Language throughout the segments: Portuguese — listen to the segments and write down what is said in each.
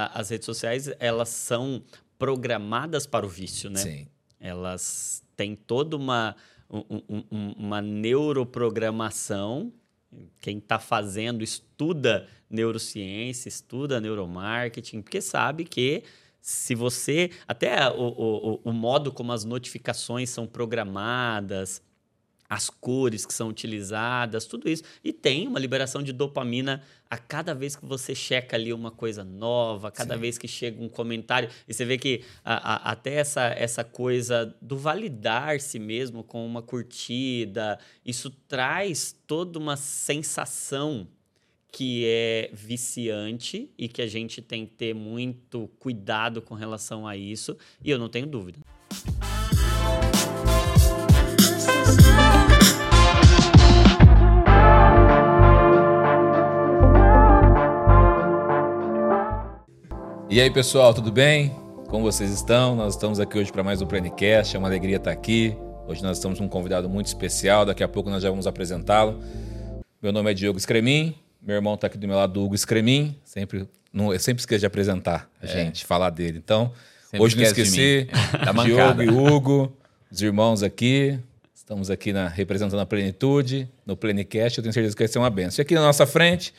a, as redes sociais, elas são programadas para o vício, né? Sim. Elas têm toda uma, um, um, uma neuroprogramação. Quem está fazendo estuda neurociência, estuda neuromarketing, porque sabe que se você. Até o, o, o modo como as notificações são programadas, as cores que são utilizadas, tudo isso. E tem uma liberação de dopamina a cada vez que você checa ali uma coisa nova, a cada Sim. vez que chega um comentário. E você vê que a, a, até essa, essa coisa do validar-se mesmo com uma curtida, isso traz toda uma sensação que é viciante e que a gente tem que ter muito cuidado com relação a isso. E eu não tenho dúvida. E aí, pessoal, tudo bem? Como vocês estão? Nós estamos aqui hoje para mais um Plenicast. É uma alegria estar aqui. Hoje nós estamos com um convidado muito especial. Daqui a pouco nós já vamos apresentá-lo. Meu nome é Diogo Scremin. Meu irmão está aqui do meu lado, Hugo Scremin. Sempre, não, eu sempre esqueço de apresentar a é. gente, falar dele. Então, sempre hoje não esqueci. É. Diogo e Hugo, os irmãos aqui. Estamos aqui na, representando a plenitude, no Plenicast. Eu tenho certeza que vai ser uma benção. E aqui na nossa frente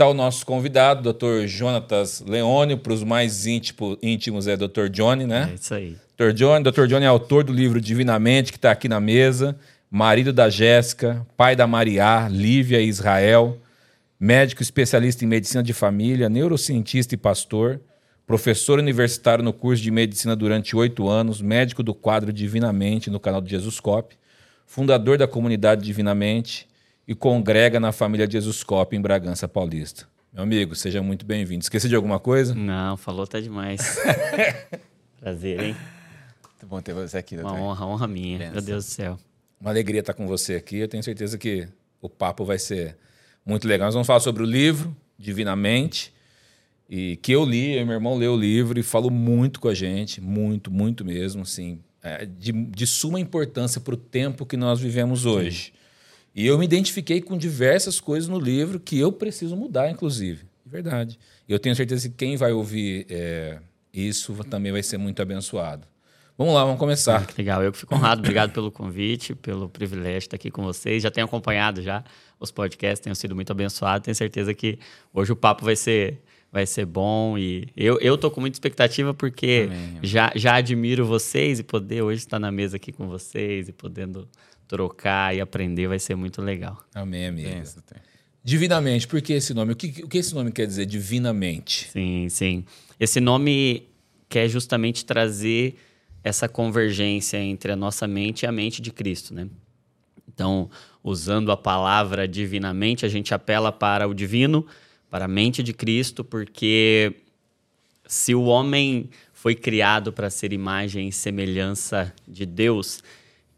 Está o nosso convidado, Dr. Jonatas Leone, para os mais íntimo, íntimos é Dr. Johnny, né? É isso aí. Dr. Johnny, Dr. Johnny é autor do livro Divinamente, que está aqui na mesa, marido da Jéssica, pai da Maria, Lívia e Israel, médico especialista em medicina de família, neurocientista e pastor, professor universitário no curso de medicina durante oito anos, médico do quadro Divinamente no canal do Jesus Cop, fundador da comunidade Divinamente, e congrega na família de Jesuscope em Bragança Paulista. Meu amigo, seja muito bem-vindo. Esqueci de alguma coisa? Não, falou tá demais. Prazer, hein? Muito bom ter você aqui, doutor. Uma honra, honra minha. Pensa. Meu Deus do céu. Uma alegria estar com você aqui. Eu tenho certeza que o papo vai ser muito legal. Nós vamos falar sobre o livro, Divinamente, e que eu li, eu e meu irmão leu o livro e falou muito com a gente, muito, muito mesmo, assim, é, de, de suma importância para o tempo que nós vivemos hoje. Sim. E eu me identifiquei com diversas coisas no livro que eu preciso mudar, inclusive. De verdade. E eu tenho certeza que quem vai ouvir é, isso também vai ser muito abençoado. Vamos lá, vamos começar. que legal, eu que fico honrado. Obrigado pelo convite, pelo privilégio de estar aqui com vocês. Já tenho acompanhado já os podcasts, tenho sido muito abençoado. Tenho certeza que hoje o papo vai ser vai ser bom e eu, eu tô com muita expectativa porque amém. Já, já admiro vocês e poder hoje estar na mesa aqui com vocês e podendo trocar e aprender vai ser muito legal. Amém, amigo. É, Divinamente, por que esse nome? O que, o que esse nome quer dizer, divinamente? Sim, sim. Esse nome quer justamente trazer essa convergência entre a nossa mente e a mente de Cristo, né? Então, usando a palavra divinamente, a gente apela para o divino, para a mente de Cristo, porque se o homem foi criado para ser imagem e semelhança de Deus,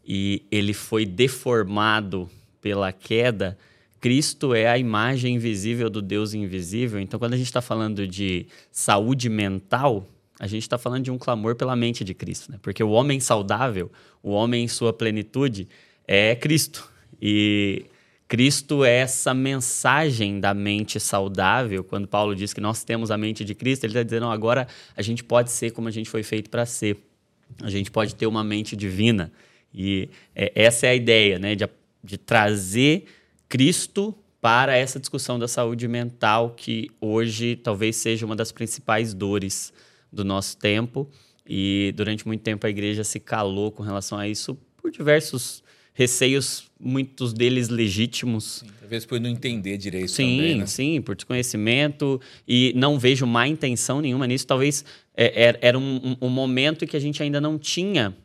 e ele foi deformado pela queda, Cristo é a imagem invisível do Deus invisível. Então, quando a gente está falando de saúde mental, a gente está falando de um clamor pela mente de Cristo, né? Porque o homem saudável, o homem em sua plenitude, é Cristo. E Cristo é essa mensagem da mente saudável. Quando Paulo diz que nós temos a mente de Cristo, ele está dizendo: agora a gente pode ser como a gente foi feito para ser. A gente pode ter uma mente divina. E é, essa é a ideia, né? De, de trazer Cristo para essa discussão da saúde mental, que hoje talvez seja uma das principais dores do nosso tempo. E durante muito tempo a igreja se calou com relação a isso por diversos receios, muitos deles legítimos. Sim, talvez por não entender direito sim, também, né? Sim, por desconhecimento. E não vejo má intenção nenhuma nisso. Talvez é, era um, um, um momento que a gente ainda não tinha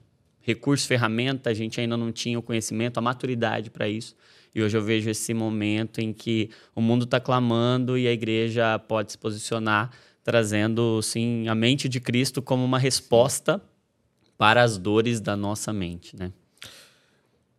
recurso, ferramenta, a gente ainda não tinha o conhecimento, a maturidade para isso. E hoje eu vejo esse momento em que o mundo está clamando e a igreja pode se posicionar, trazendo sim a mente de Cristo como uma resposta para as dores da nossa mente, né?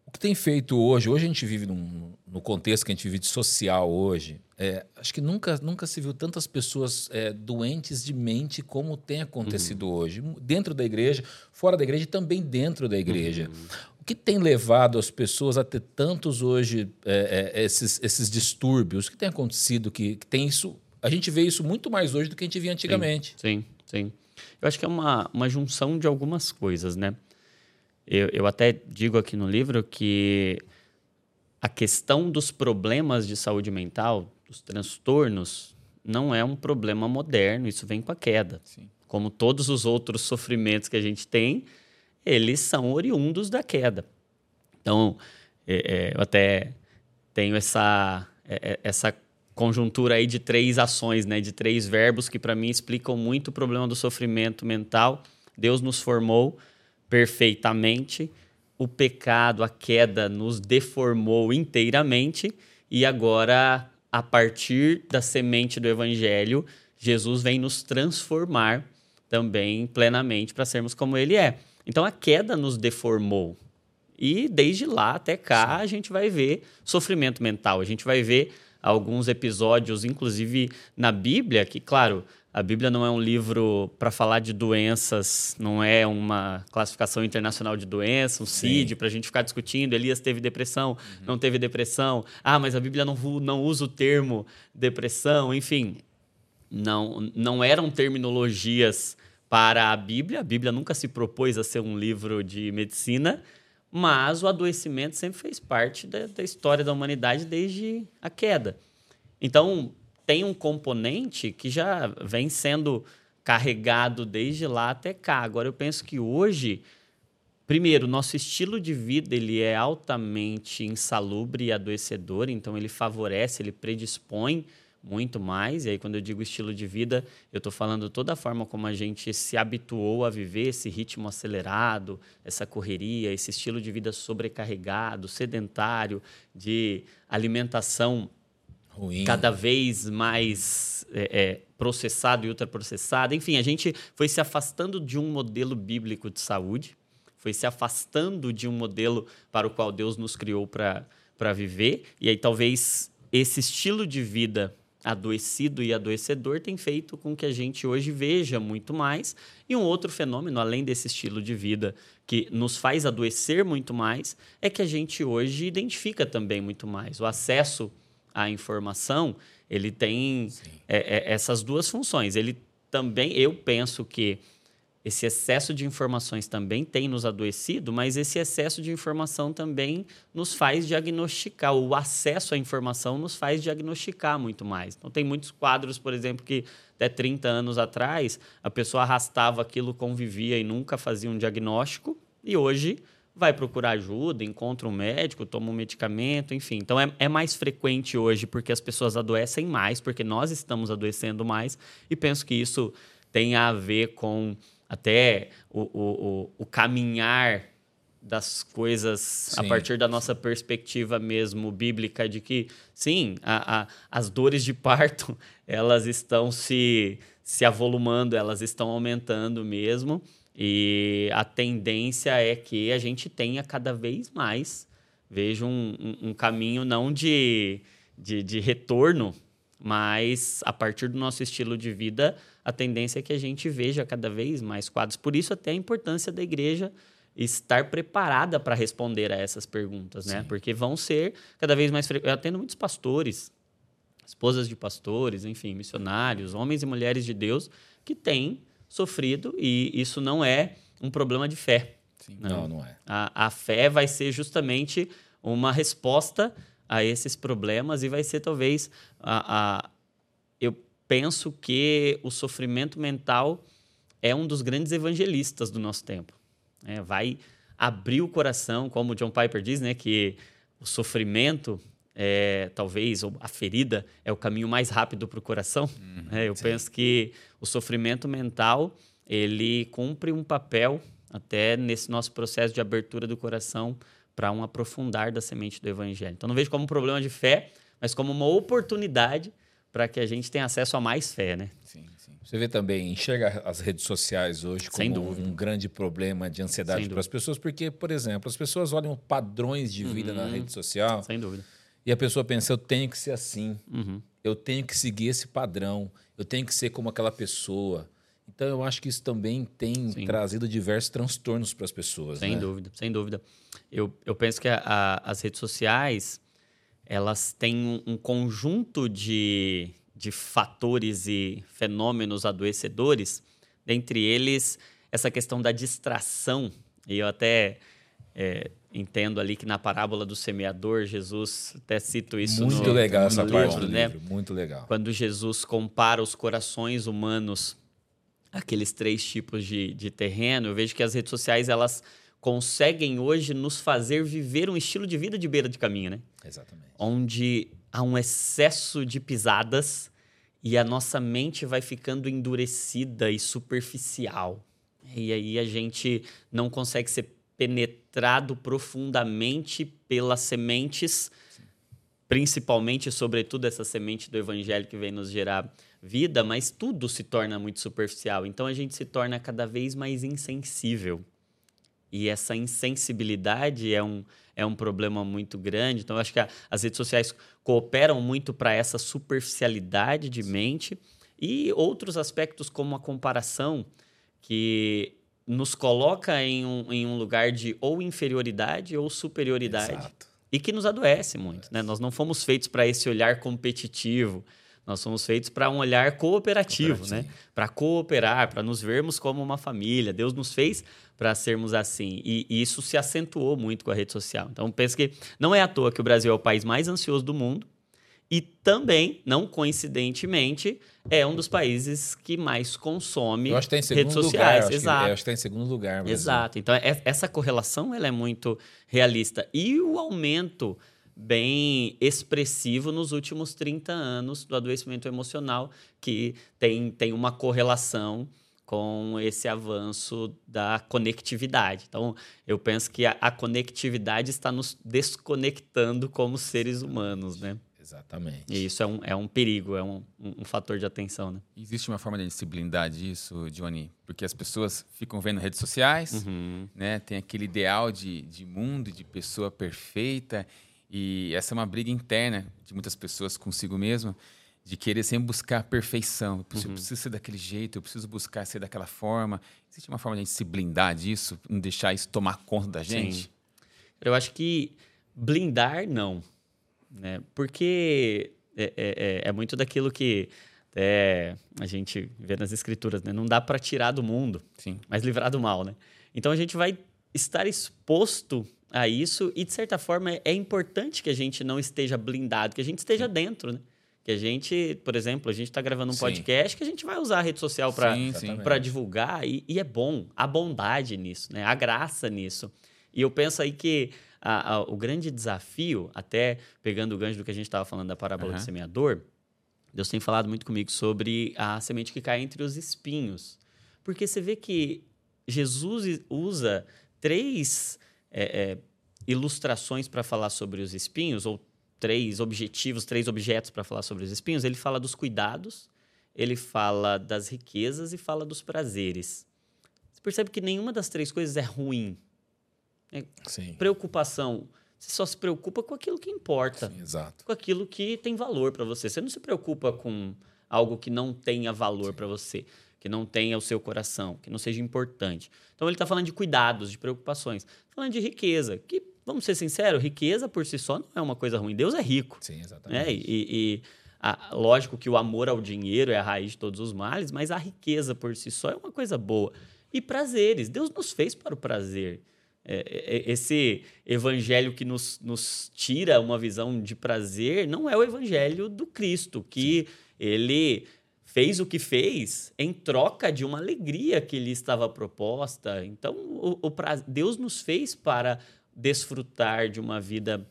O que tem feito hoje, hoje a gente vive num, no contexto que a gente vive de social hoje, é, acho que nunca, nunca se viu tantas pessoas é, doentes de mente como tem acontecido uhum. hoje, dentro da igreja, fora da igreja e também dentro da igreja. Uhum. O que tem levado as pessoas a ter tantos hoje é, é esses, esses distúrbios? O que tem acontecido que, que tem isso a gente vê isso muito mais hoje do que a gente via antigamente. Sim, sim. sim. Eu acho que é uma, uma junção de algumas coisas, né? Eu, eu até digo aqui no livro que a questão dos problemas de saúde mental, dos transtornos, não é um problema moderno, isso vem com a queda. Sim. Como todos os outros sofrimentos que a gente tem, eles são oriundos da queda. Então, é, é, eu até tenho essa, é, é essa conjuntura aí de três ações, né, de três verbos que para mim explicam muito o problema do sofrimento mental. Deus nos formou perfeitamente, o pecado, a queda nos deformou inteiramente e agora a partir da semente do evangelho, Jesus vem nos transformar também plenamente para sermos como ele é. Então a queda nos deformou. E desde lá até cá Sim. a gente vai ver sofrimento mental, a gente vai ver alguns episódios, inclusive na Bíblia, que, claro, a Bíblia não é um livro para falar de doenças, não é uma classificação internacional de doença, um CID, para a gente ficar discutindo. Elias teve depressão, uhum. não teve depressão. Ah, mas a Bíblia não, não usa o termo depressão, enfim. Não, não eram terminologias para a Bíblia. A Bíblia nunca se propôs a ser um livro de medicina, mas o adoecimento sempre fez parte da, da história da humanidade desde a queda. Então, tem um componente que já vem sendo carregado desde lá até cá. Agora, eu penso que hoje, primeiro, nosso estilo de vida ele é altamente insalubre e adoecedor, então ele favorece, ele predispõe muito mais. E aí, quando eu digo estilo de vida, eu estou falando toda a forma como a gente se habituou a viver esse ritmo acelerado, essa correria, esse estilo de vida sobrecarregado, sedentário, de alimentação Ruim. cada vez mais é, é, processado e ultraprocessado. Enfim, a gente foi se afastando de um modelo bíblico de saúde, foi se afastando de um modelo para o qual Deus nos criou para viver. E aí, talvez esse estilo de vida adoecido e adoecedor tem feito com que a gente hoje veja muito mais. E um outro fenômeno, além desse estilo de vida que nos faz adoecer muito mais, é que a gente hoje identifica também muito mais. O acesso à informação, ele tem é, é, essas duas funções. Ele também, eu penso que esse excesso de informações também tem nos adoecido, mas esse excesso de informação também nos faz diagnosticar. O acesso à informação nos faz diagnosticar muito mais. Então, tem muitos quadros, por exemplo, que até 30 anos atrás a pessoa arrastava aquilo, convivia e nunca fazia um diagnóstico, e hoje vai procurar ajuda, encontra um médico, toma um medicamento, enfim. Então é, é mais frequente hoje porque as pessoas adoecem mais, porque nós estamos adoecendo mais, e penso que isso tem a ver com até o, o, o, caminhar das coisas sim, a partir da nossa perspectiva mesmo bíblica de que sim a, a, as dores de parto elas estão se se avolumando elas estão aumentando mesmo e a tendência é que a gente tenha cada vez mais vejo um, um, um caminho não de, de, de retorno mas a partir do nosso estilo de vida a tendência é que a gente veja cada vez mais quadros. Por isso, até a importância da igreja estar preparada para responder a essas perguntas, né? Sim. Porque vão ser cada vez mais frequentes. Eu atendo muitos pastores, esposas de pastores, enfim, missionários, homens e mulheres de Deus que têm sofrido e isso não é um problema de fé. Sim. Não, não é. A, a fé vai ser justamente uma resposta a esses problemas e vai ser talvez a, a eu penso que o sofrimento mental é um dos grandes evangelistas do nosso tempo. É, vai abrir o coração, como o John Piper diz, né, que o sofrimento é, talvez a ferida é o caminho mais rápido para o coração. Uhum, é, eu sim. penso que o sofrimento mental ele cumpre um papel até nesse nosso processo de abertura do coração para um aprofundar da semente do evangelho. Então não vejo como um problema de fé, mas como uma oportunidade para que a gente tenha acesso a mais fé, né? Sim, sim. Você vê também, enxerga as redes sociais hoje como um grande problema de ansiedade para as pessoas, porque, por exemplo, as pessoas olham padrões de vida uhum. na rede social. Sem dúvida. E a pessoa pensa, eu tenho que ser assim, uhum. eu tenho que seguir esse padrão, eu tenho que ser como aquela pessoa. Então, eu acho que isso também tem Sim. trazido diversos transtornos para as pessoas. Sem né? dúvida, sem dúvida. Eu, eu penso que a, a, as redes sociais elas têm um, um conjunto de, de fatores e fenômenos adoecedores, dentre eles essa questão da distração. E eu até é, entendo ali que na parábola do semeador, Jesus até cito isso muito no, legal no essa livro, parte do né? livro, muito legal. Quando Jesus compara os corações humanos aqueles três tipos de, de terreno, eu vejo que as redes sociais elas conseguem hoje nos fazer viver um estilo de vida de beira de caminho, né? Exatamente. Onde há um excesso de pisadas e a nossa mente vai ficando endurecida e superficial. E aí a gente não consegue ser penetrado profundamente pelas sementes, principalmente, sobretudo, essa semente do evangelho que vem nos gerar vida, mas tudo se torna muito superficial. Então a gente se torna cada vez mais insensível. E essa insensibilidade é um, é um problema muito grande. Então, eu acho que a, as redes sociais cooperam muito para essa superficialidade de mente e outros aspectos, como a comparação, que nos coloca em um, em um lugar de ou inferioridade ou superioridade. Exato. E que nos adoece muito. Né? Nós não fomos feitos para esse olhar competitivo. Nós somos feitos para um olhar cooperativo, né? Para cooperar, para nos vermos como uma família. Deus nos fez para sermos assim. E, e, isso se acentuou muito com a rede social. Então, penso que não é à toa que o Brasil é o país mais ansioso do mundo. E também, não coincidentemente, é um dos países que mais consome que tá redes sociais. lugar. Acho Exato. Que, acho que está em segundo lugar. Exato. Então, é- essa correlação ela é muito realista. E o aumento bem expressivo nos últimos 30 anos do adoecimento emocional, que tem, tem uma correlação com esse avanço da conectividade. Então, eu penso que a, a conectividade está nos desconectando como seres humanos, né? Exatamente. E isso é um, é um perigo, é um, um, um fator de atenção, né? Existe uma forma de se blindar disso, Johnny? Porque as pessoas ficam vendo redes sociais, Uhum. né? Tem aquele ideal de, de mundo, de pessoa perfeita. E essa é uma briga interna de muitas pessoas consigo mesmo, de querer sempre buscar a perfeição. Eu preciso, eu preciso ser daquele jeito, eu preciso buscar ser daquela forma. Existe uma forma de a gente se blindar disso, não deixar isso tomar conta da gente? Sim. Eu acho que blindar, não. Né? Porque é, é, é- é muito daquilo que é, a gente vê nas escrituras, né? Não dá para tirar do mundo, Sim. mas livrar do mal, né? Então a gente vai estar exposto a isso e, de certa forma, é- importante que a gente não esteja blindado, que a gente esteja dentro, né? Que a gente, por exemplo, a gente está gravando um Sim. podcast que a gente vai usar a rede social Sim, sim. Para divulgar e, e é bom a bondade nisso, né? A graça nisso. E eu penso aí que a- a- o grande desafio, até pegando o gancho do que a gente estava falando da parábola Aham. do semeador, Deus tem falado muito comigo sobre a semente que cai entre os espinhos, porque você vê que Jesus usa três é, é, ilustrações para falar sobre os espinhos ou três objetivos, três objetos para falar sobre os espinhos. Ele fala dos cuidados, ele fala das riquezas e fala dos prazeres. Você percebe que nenhuma das três coisas é ruim. Sim. Preocupação, você só se preocupa com aquilo que importa, Sim, Exato. com aquilo que tem valor para você. Você não se preocupa com algo que não tenha valor para você, que não tenha o seu coração, que não seja importante. Então ele está falando de cuidados, de preocupações, falando de riqueza, que vamos ser sinceros, riqueza por si só não é uma coisa ruim. Deus é rico. Sim, exatamente. né? E, e- a- lógico que o amor ao dinheiro é a raiz de todos os males, mas a riqueza por si só é uma coisa boa. E prazeres. Deus nos fez para o prazer. É, é, é, esse evangelho que nos, nos tira uma visão de prazer não é o evangelho do Cristo, que ele fez o que fez em troca de uma alegria que lhe estava proposta. Então, o, o pra- Deus nos fez para desfrutar de uma vida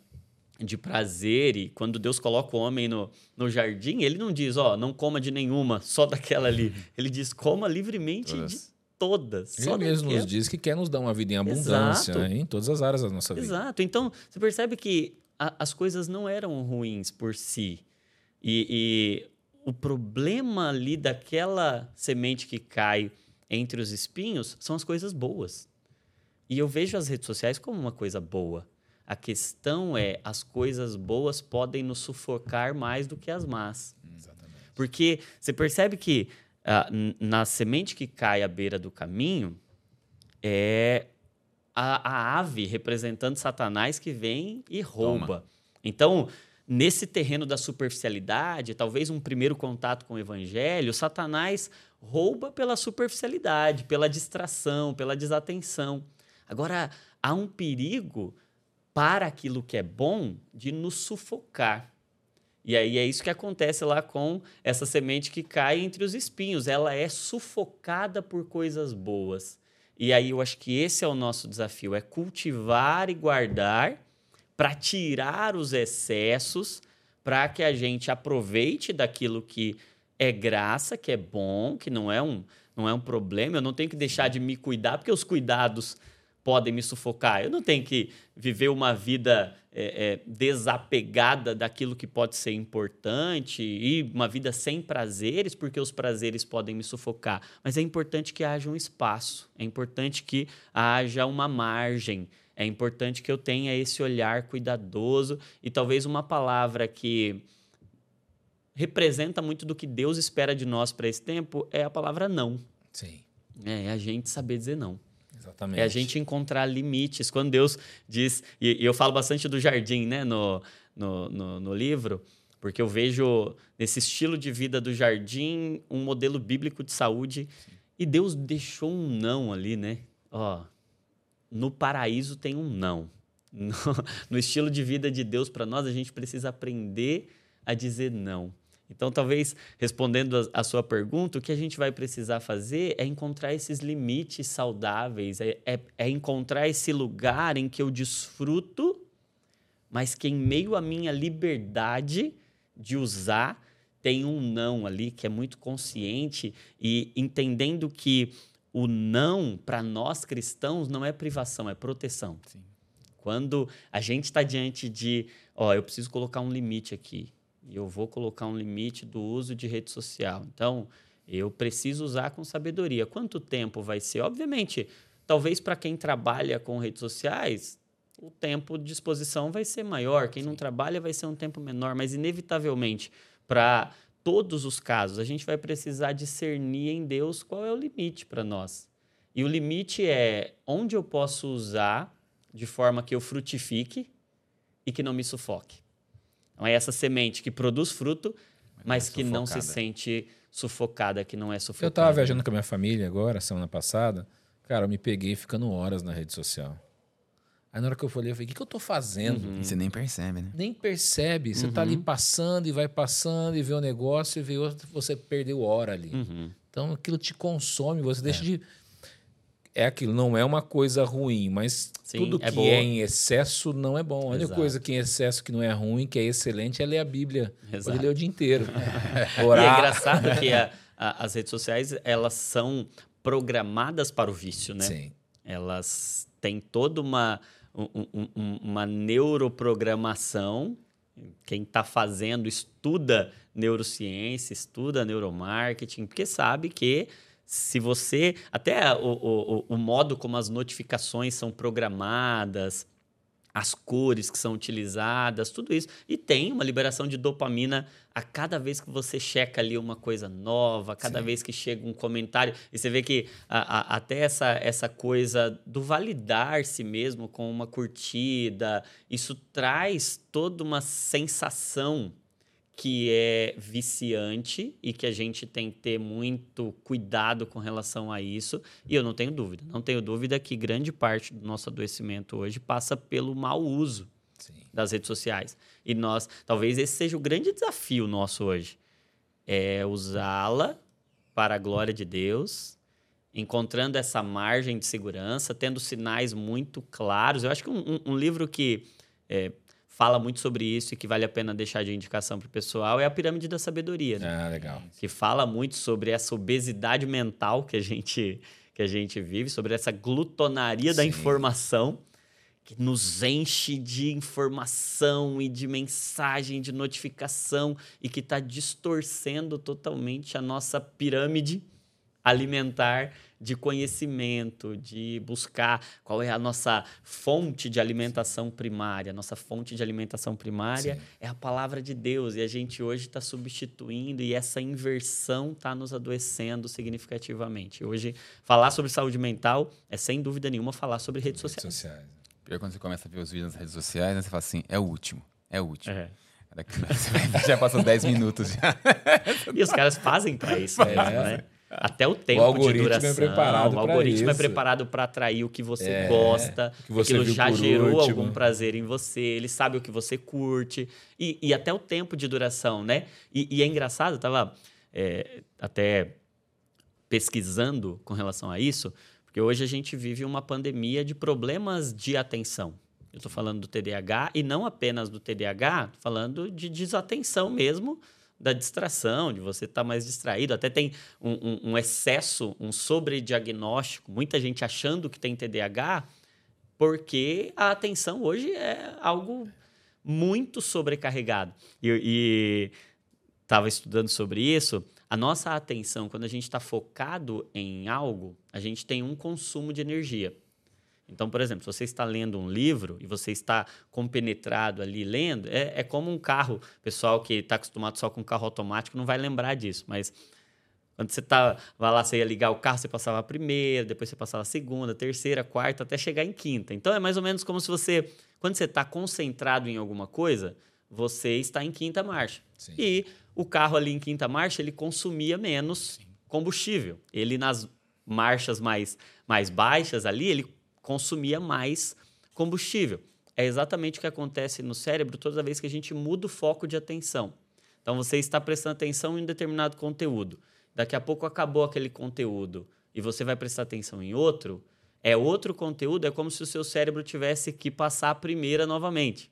de prazer e quando Deus coloca o homem no, no jardim, ele não diz, ó, não coma de nenhuma, só daquela ali. Ele diz, coma livremente de todas. Ele só mesmo nos diz que quer nos dar uma vida em abundância né, em todas as áreas da nossa vida. Exato. Então, você percebe que a- as coisas não eram ruins por si. E, e o problema ali daquela semente que cai entre os espinhos são as coisas boas. E eu vejo as redes sociais como uma coisa boa. A questão é, as coisas boas podem nos sufocar mais do que as más. Exatamente. Porque você percebe que n- na semente que cai à beira do caminho é a, a ave representando Satanás que vem e rouba. Então, nesse terreno da superficialidade, talvez um primeiro contato com o evangelho, Satanás rouba pela superficialidade, pela distração, pela desatenção. Agora, há um perigo para aquilo que é bom de nos sufocar. E aí é isso que acontece lá com essa semente que cai entre os espinhos. Ela é sufocada por coisas boas. E aí eu acho que esse é o nosso desafio: é cultivar e guardar para tirar os excessos, para que a gente aproveite daquilo que é graça, que é bom, que não é um, não é um problema. Eu não tenho que deixar de me cuidar, porque os cuidados podem me sufocar. Eu não tenho que viver uma vida é, é, desapegada daquilo que pode ser importante e uma vida sem prazeres, porque os prazeres podem me sufocar. Mas é importante que haja um espaço, é importante que haja uma margem é importante que eu tenha esse olhar cuidadoso e talvez uma palavra que representa muito do que Deus espera de nós para esse tempo é a palavra não. Sim. É, é a gente saber dizer não. Exatamente. É a gente encontrar limites. Quando Deus diz. E, e eu falo bastante do jardim, né, no, no, no, no livro, porque eu vejo nesse estilo de vida do jardim um modelo bíblico de saúde. Sim. E Deus deixou um não ali, né? Ó, no paraíso tem um não. No, no estilo de vida de Deus para nós, a gente precisa aprender a dizer não. Então, talvez, respondendo a, a, sua pergunta, o que a gente vai precisar fazer é encontrar esses limites saudáveis, é, é, é encontrar esse lugar em que eu desfruto, mas que, em meio à minha liberdade de usar, tem um não ali que é muito consciente e entendendo que o não, para nós cristãos, não é privação, é proteção. Sim. Quando a gente está diante de, ó, eu preciso colocar um limite aqui, e eu vou colocar um limite do uso de rede social. Então, eu preciso usar com sabedoria. Quanto tempo vai ser? Obviamente, talvez para quem trabalha com redes sociais, o tempo de exposição vai ser maior. Quem Sim. não trabalha vai ser um tempo menor, mas inevitavelmente, para todos os casos, a gente vai precisar discernir em Deus qual é o limite para nós. E o limite é onde eu posso usar de forma que eu frutifique e que não me sufoque. Então é essa semente que produz fruto, mas, é que não se sente sufocada, que não é sufocada. Eu estava viajando com a minha família agora, semana passada. Cara, eu me peguei ficando horas na rede social. Aí na hora que eu falei, eu falei, o que, que eu tô fazendo? Uhum. Você nem percebe, né? Nem percebe. Você uhum. tá ali uhum. passando e vai passando e vê o um negócio e vê outro, você perdeu hora ali. Uhum. Então aquilo te consome, você deixa é. de. É aquilo, não é uma coisa ruim, mas Sim, tudo é que é em excesso não é bom. A única coisa que em excesso que não é ruim, que é excelente, é ler a Bíblia. Exato. Pode ler o dia inteiro. Orar. E é engraçado que a, a, as redes sociais, elas são programadas para o vício, né? Sim. Elas têm toda uma um, um, uma neuroprogramação. Quem está fazendo estuda neurociência, estuda neuromarketing, porque sabe que se você. Até o, o, o modo como as notificações são programadas, as cores que são utilizadas, tudo isso. E tem uma liberação de dopamina a cada vez que você checa ali uma coisa nova, a cada Sim. vez que chega um comentário. E você vê que a, a, até essa, essa coisa do validar-se mesmo com uma curtida, isso traz toda uma sensação que é viciante e que a gente tem que ter muito cuidado com relação a isso. E eu não tenho dúvida, não tenho dúvida que grande parte do nosso adoecimento hoje passa pelo mau uso Sim. das redes sociais. E nós, talvez esse seja o grande desafio nosso hoje, é usá-la para a glória de Deus, encontrando essa margem de segurança, tendo sinais muito claros. Eu acho que um, um, livro que é, fala muito sobre isso e que vale a pena deixar de indicação para o pessoal é a Pirâmide da Sabedoria. Né? Ah, legal. Que fala muito sobre essa obesidade mental que a gente, que a gente vive, sobre essa glutonaria Sim. da informação que nos enche de informação e de mensagem, de notificação e que está distorcendo totalmente a nossa pirâmide alimentar de conhecimento, de buscar qual é a nossa fonte de alimentação primária. Nossa fonte de alimentação primária Sim. é a palavra de Deus e a gente hoje está substituindo e essa inversão está nos adoecendo significativamente. Hoje, falar sobre saúde mental é sem dúvida nenhuma falar sobre redes sociais. Redes sociais. Pior quando você começa a ver os vídeos nas redes sociais, né, você fala assim, é o último, é o último. É. já passou 10 minutos já. E os caras fazem para isso mesmo, É. né? Até o tempo algoritmo de é duração. preparado o algoritmo é isso. preparado para atrair o que você É, gosta, o que você aquilo já gerou último. algum prazer em você, ele sabe o que você curte, e, e até o tempo de duração, né? E, e é engraçado, eu tava é, até pesquisando com relação a isso, porque hoje a gente vive uma pandemia de problemas de atenção. Eu estou falando do TDAH e não apenas do TDAH, falando de desatenção mesmo, da distração, de você estar mais distraído. Até tem um, um- um excesso, um sobrediagnóstico, muita gente achando que tem TDAH, porque a atenção hoje é algo muito sobrecarregado. E estava estudando sobre isso. A nossa atenção, quando a gente está focado em algo, a gente tem um consumo de energia. Então, por exemplo, se você está lendo um livro e você está compenetrado ali lendo, é, é como um carro. Pessoal que está acostumado só com carro automático não vai lembrar disso, mas quando você tá, vai lá, você ia ligar o carro, você passava a primeira, depois você passava a segunda, terceira, quarta, até chegar em quinta. Então é mais ou menos como se você, quando você está concentrado em alguma coisa, você está em quinta marcha. Sim. E o carro ali em quinta marcha, ele consumia menos combustível. Ele nas marchas mais, mais baixas ali, ele consumia mais combustível. É exatamente o que acontece no cérebro toda vez que a gente muda o foco de atenção. Então você está prestando atenção em um determinado conteúdo. Daqui a pouco acabou aquele conteúdo e você vai prestar atenção em outro. É outro conteúdo, é como se o seu cérebro tivesse que passar a primeira novamente.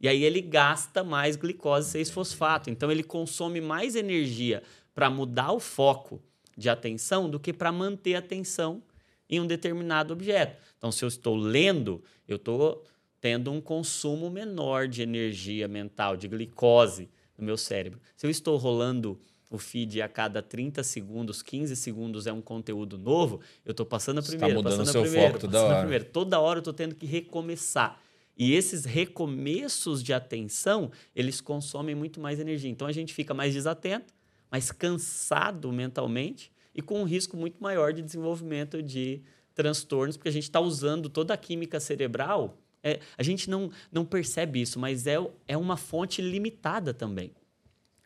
E aí ele gasta mais glicose 6-fosfato. Então ele consome mais energia para mudar o foco de atenção do que para manter a atenção em um determinado objeto. Então, se eu estou lendo, eu estou tendo um consumo menor de energia mental, de glicose no meu cérebro. Se eu estou rolando o feed a cada 30 segundos, 15 segundos é um conteúdo novo, eu estou passando a tá primeira, mudando passando seu a primeira, foco toda hora. primeira. Toda hora eu estou tendo que recomeçar. E esses recomeços de atenção, eles consomem muito mais energia. Então a gente fica mais desatento, mais cansado mentalmente e com um risco muito maior de desenvolvimento de transtornos, porque a gente está usando toda a química cerebral. É, a gente não, não percebe isso, mas é, é uma fonte limitada também.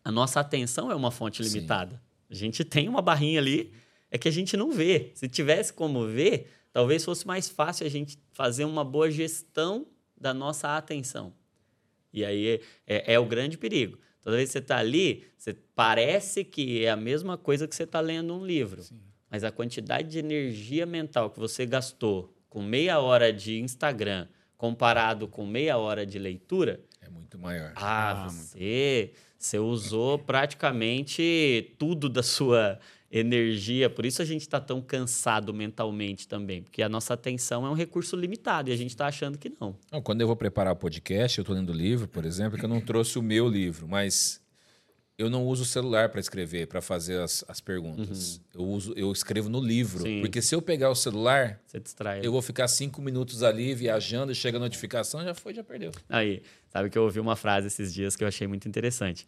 A nossa atenção é uma fonte Sim. limitada. A gente tem uma barrinha ali, é que a gente não vê. Se tivesse como ver, talvez fosse mais fácil a gente fazer uma boa gestão da nossa atenção. E aí é, é- é o grande perigo. Toda vez que você está ali, você parece que é a mesma coisa que você está lendo um livro. Mas a quantidade de energia mental que você gastou com meia hora de Instagram comparado com meia hora de leitura, É muito maior. ah, Ah, você, você usou praticamente tudo da sua energia. Por isso a gente está tão cansado mentalmente também, porque a nossa atenção é um recurso limitado e a gente está achando que não. Não, quando eu vou preparar o podcast, eu estou lendo livro, por exemplo, que eu não trouxe o meu livro, mas eu não uso o celular para escrever, para fazer as, as perguntas. Eu, uso, eu escrevo no livro. Sim. Porque se eu pegar o celular, Você distrai. eu vou ficar cinco minutos ali viajando e chega a notificação, já foi, já perdeu. Aí, sabe que eu ouvi uma frase esses dias que eu achei muito interessante.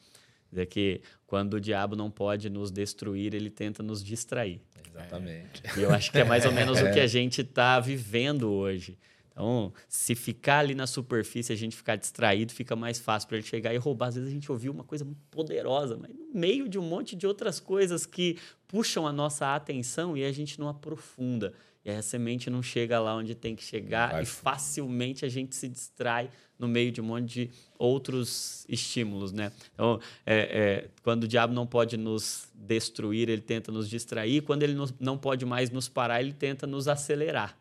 Dizer que quando o diabo não pode nos destruir, ele tenta nos distrair. Exatamente. E eu acho que é mais ou menos o que a gente está vivendo hoje. Então, se ficar ali na superfície, a gente ficar distraído, fica mais fácil para ele chegar e roubar. Às vezes a gente ouviu uma coisa muito poderosa, mas no meio de um monte de outras coisas que puxam a nossa atenção e a gente não aprofunda. E a semente não chega lá onde tem que chegar Vai e facilmente a gente se distrai no meio de um monte de outros estímulos, né? Então, é, é, quando o diabo não pode nos destruir, ele tenta nos distrair. Quando ele nos- não pode mais nos parar, ele tenta nos acelerar.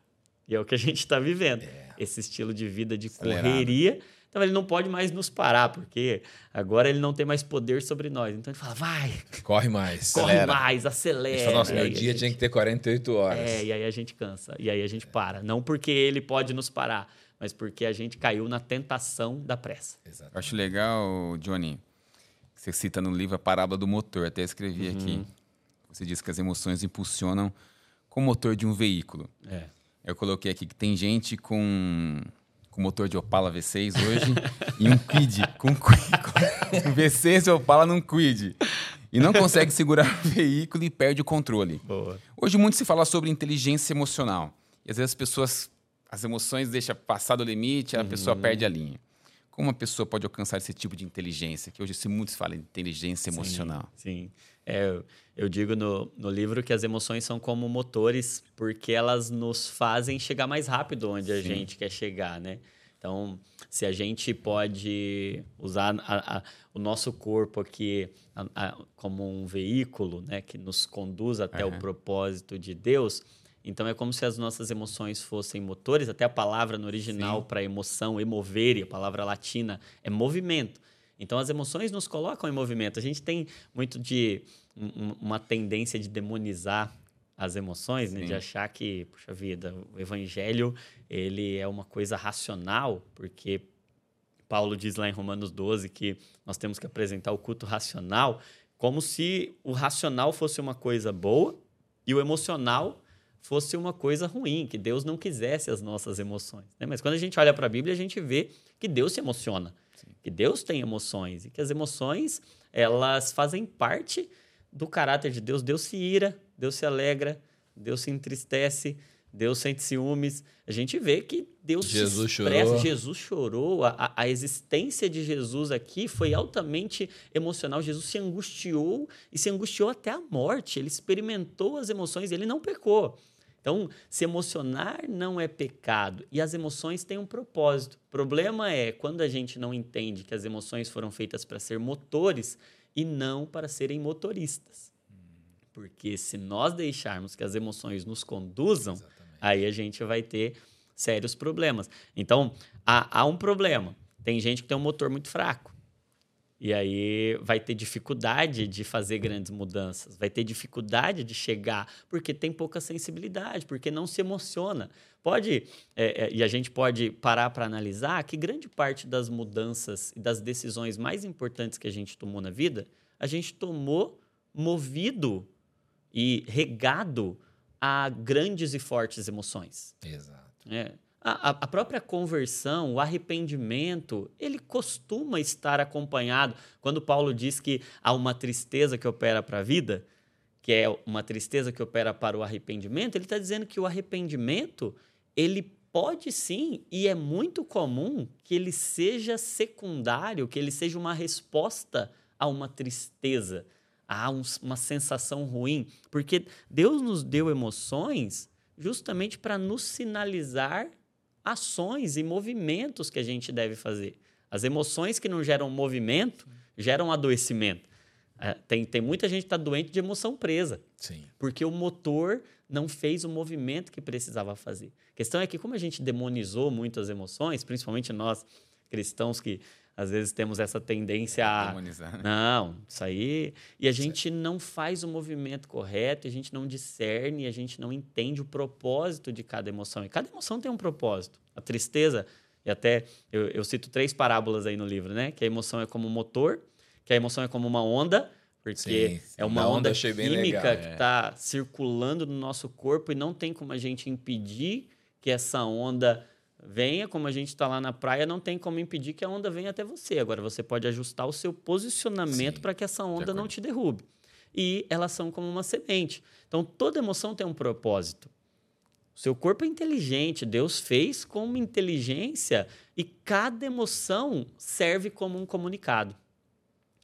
E é o que a gente está vivendo. Esse estilo de vida de Acelerado. correria. Então, ele não pode mais nos parar, porque agora ele não tem mais poder sobre nós. Então, ele fala, vai, Corre mais. corre Acelera. mais, Ele acelera. fala, Nossa, E meu dia gente- tinha que ter 48 horas. é, e aí a gente cansa. E aí a gente para. Não porque ele pode nos parar, mas porque a gente caiu na tentação da pressa. Exato. Eu acho legal, Johnny, que você cita no livro a parábola do motor. Até escrevi aqui. Você diz que as emoções impulsionam com o motor de um veículo. É. Eu coloquei aqui que tem gente com, com motor de Opala V6 hoje e um Quid, com, com um V6 e Opala num Quid. E não consegue segurar o veículo e perde o controle. Boa. Hoje muito se fala sobre inteligência emocional. E às vezes as pessoas, as emoções deixam passar do limite, a pessoa perde a linha. como uma pessoa pode alcançar esse tipo de inteligência? Que hoje se muitos falam de inteligência emocional. Sim. sim. É, eu digo no, no livro que as emoções são como motores, porque elas nos fazem chegar mais rápido onde sim. a gente quer chegar, né? Então, se a gente pode usar a, a, o nosso corpo aqui a, como um veículo né, que nos conduz até uhum. o propósito de Deus, então é como se as nossas emoções fossem motores. Até a palavra no original para emoção, emovere, a palavra latina, é movimento. Então as emoções nos colocam em movimento. A gente tem muito de um, uma tendência de demonizar as emoções, né? de achar que, puxa vida, o evangelho ele é uma coisa racional, porque Paulo diz lá em Romanos 12 que nós temos que apresentar o culto racional como se o racional fosse uma coisa boa e o emocional fosse uma coisa ruim, que Deus não quisesse as nossas emoções. Né? Mas quando a gente olha para a Bíblia, a gente vê que Deus se emociona, Sim. que Deus tem emoções e que as emoções elas fazem parte do caráter de Deus. Deus se ira, Deus se alegra, Deus se entristece, Deus sente ciúmes. A gente vê que Deus Jesus se expressa. Chorou. Jesus chorou. A, a existência de Jesus aqui foi altamente emocional. Jesus se angustiou e se angustiou até a morte. Ele experimentou as emoções, ele não pecou. Então, se emocionar não é pecado e as emoções têm um propósito. O problema é quando a gente não entende que as emoções foram feitas para ser motores e não para serem motoristas. Porque se nós deixarmos que as emoções nos conduzam, Exatamente. aí a gente vai ter sérios problemas. Então, há, há um problema. Tem gente que tem um motor muito fraco. E aí vai ter dificuldade de fazer grandes mudanças, vai ter dificuldade de chegar, porque tem pouca sensibilidade, porque não se emociona. Pode, é, é, e a gente pode parar para analisar que grande parte das mudanças e das decisões mais importantes que a gente tomou na vida, a gente tomou movido e regado a grandes e fortes emoções. Exato. É. A, a, própria conversão, o arrependimento, ele costuma estar acompanhado. Quando Paulo diz que há uma tristeza que opera para a vida, que é uma tristeza que opera para o arrependimento, ele está dizendo que o arrependimento, ele pode sim, e é muito comum que ele seja secundário, que ele seja uma resposta a uma tristeza, a um, uma sensação ruim. Porque Deus nos deu emoções justamente para nos sinalizar ações e movimentos que a gente deve fazer. As emoções que não geram movimento geram adoecimento. É, tem, tem muita gente que está doente de emoção presa. Sim. Porque o motor não fez o movimento que precisava fazer. A questão é que, como a gente demonizou muito as emoções, principalmente nós cristãos que às vezes temos essa tendência a. Demonizar, né? Não, isso aí. E a gente certo. não faz o movimento correto, a gente não discerne, a gente não entende o propósito de cada emoção. E cada emoção tem um propósito. A tristeza, e até eu, eu cito três parábolas aí no livro, né? Que a emoção é como um motor, que a emoção é como uma onda, porque sim, é uma onda, onda química que está é. circulando no nosso corpo e não tem como a gente impedir que essa onda venha, como a gente está lá na praia, não tem como impedir que a onda venha até você. Agora, você pode ajustar o seu posicionamento para que essa onda não te derrube. E elas são como uma semente. Então, toda emoção tem um propósito. O seu corpo é inteligente, Deus fez com inteligência e cada emoção serve como um comunicado.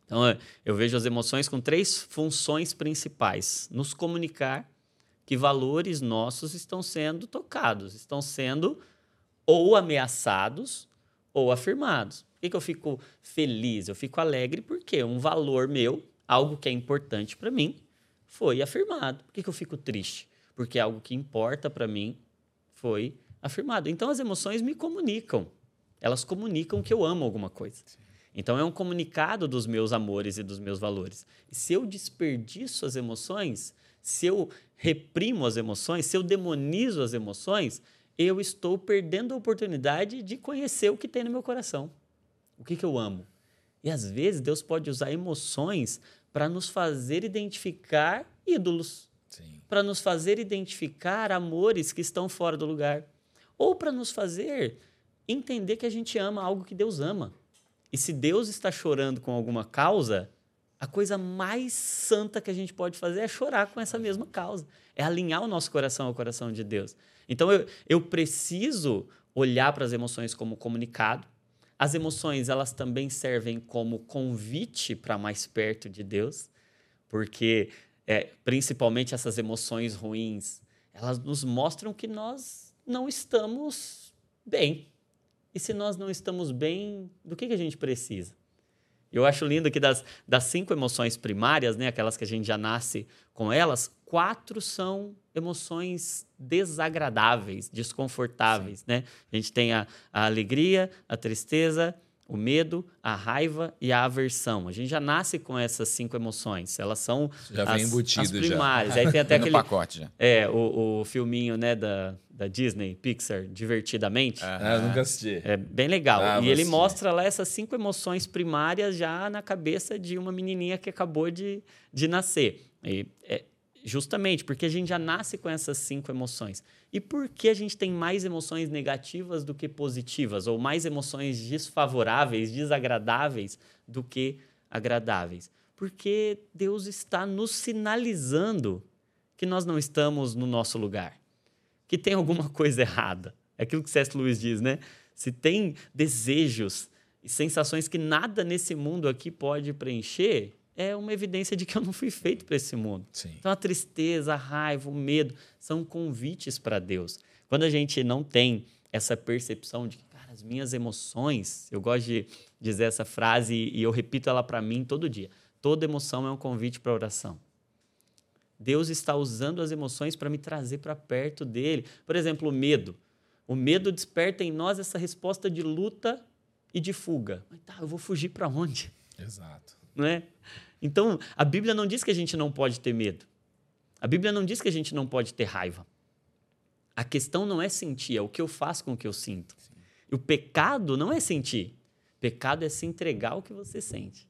Então, eu vejo as emoções com três funções principais: nos comunicar que valores nossos estão sendo tocados, estão sendo ou ameaçados ou afirmados. Por que, que eu fico feliz? Eu fico alegre porque um valor meu, algo que é importante para mim, foi afirmado. Por que, que eu fico triste? Porque algo que importa para mim foi afirmado. Então as emoções me comunicam. Elas comunicam que eu amo alguma coisa. Então é um comunicado dos meus amores e dos meus valores. Se eu desperdiço as emoções, se eu reprimo as emoções, se eu demonizo as emoções, eu estou perdendo a oportunidade de conhecer o que tem no meu coração. O que, que eu amo. E às vezes Deus pode usar emoções para nos fazer identificar ídolos, para nos fazer identificar amores que estão fora do lugar, ou para nos fazer entender que a gente ama algo que Deus ama. E se Deus está chorando com alguma causa, a coisa mais santa que a gente pode fazer é chorar com essa mesma causa, é alinhar o nosso coração ao coração de Deus. Então eu, eu preciso olhar para as emoções como comunicado, as emoções, elas também servem como convite para mais perto de Deus, porque é, principalmente essas emoções ruins, elas nos mostram que nós não estamos bem. E se nós não estamos bem, do que, que a gente precisa? Eu acho lindo que das, das cinco emoções primárias, né, aquelas que a gente já nasce com elas, quatro são emoções desagradáveis, desconfortáveis, né? A gente tem a, a alegria, a tristeza, o medo, a raiva e a aversão. A gente já nasce com essas cinco emoções. Elas são já as, vem embutido as primárias. Já. Aí tem até aquele pacote já. É, o, o filminho, né, da, da Disney, Pixar, Divertidamente. Ah, eu nunca assisti. É bem legal. Ah, e ele assistir. mostra lá essas cinco emoções primárias já na cabeça de uma menininha que acabou de, de nascer. E, é, justamente porque a gente já nasce com essas cinco emoções. E por que a gente tem mais emoções negativas do que positivas? Ou mais emoções desfavoráveis, desagradáveis do que agradáveis? Porque Deus está nos sinalizando que nós não estamos no nosso lugar, que tem alguma coisa errada. É aquilo que C.S. Lewis diz, né? Se tem desejos e sensações que nada nesse mundo aqui pode preencher, é uma evidência de que eu não fui feito para esse mundo. Sim. Então a tristeza, a raiva, o medo são convites para Deus. Quando a gente não tem essa percepção de que, cara, as minhas emoções, eu gosto de dizer essa frase e eu repito ela para mim todo dia. Toda emoção é um convite para oração. Deus está usando as emoções para me trazer para perto dele. Por exemplo, o medo. O medo desperta em nós essa resposta de luta e de fuga. Mas tá, eu vou fugir para onde? Exato. Não é? Então, a Bíblia não diz que a gente não pode ter medo. A Bíblia não diz que a gente não pode ter raiva. A questão não é sentir, é o que eu faço com o que eu sinto. Sim. O pecado não é sentir. Pecado é se entregar ao que você sente.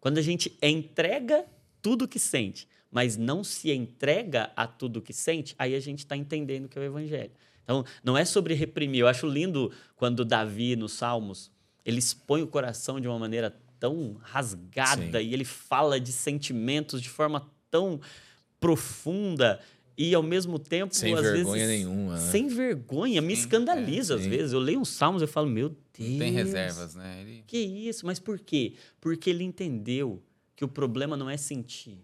Quando a gente entrega tudo que sente, mas não se entrega a tudo que sente, aí a gente está entendendo que é o evangelho. Então, não é sobre reprimir. Eu acho lindo quando Davi, nos Salmos, ele expõe o coração de uma maneira tão rasgada Sim. e ele fala de sentimentos de forma tão profunda e ao mesmo tempo sem às vergonha vezes, nenhuma né? sem vergonha me Sim, escandaliza é, às vezes eu leio uns salmos eu falo meu Deus Não tem reservas, né? Ele... que isso mas por quê porque ele entendeu que o problema não é sentir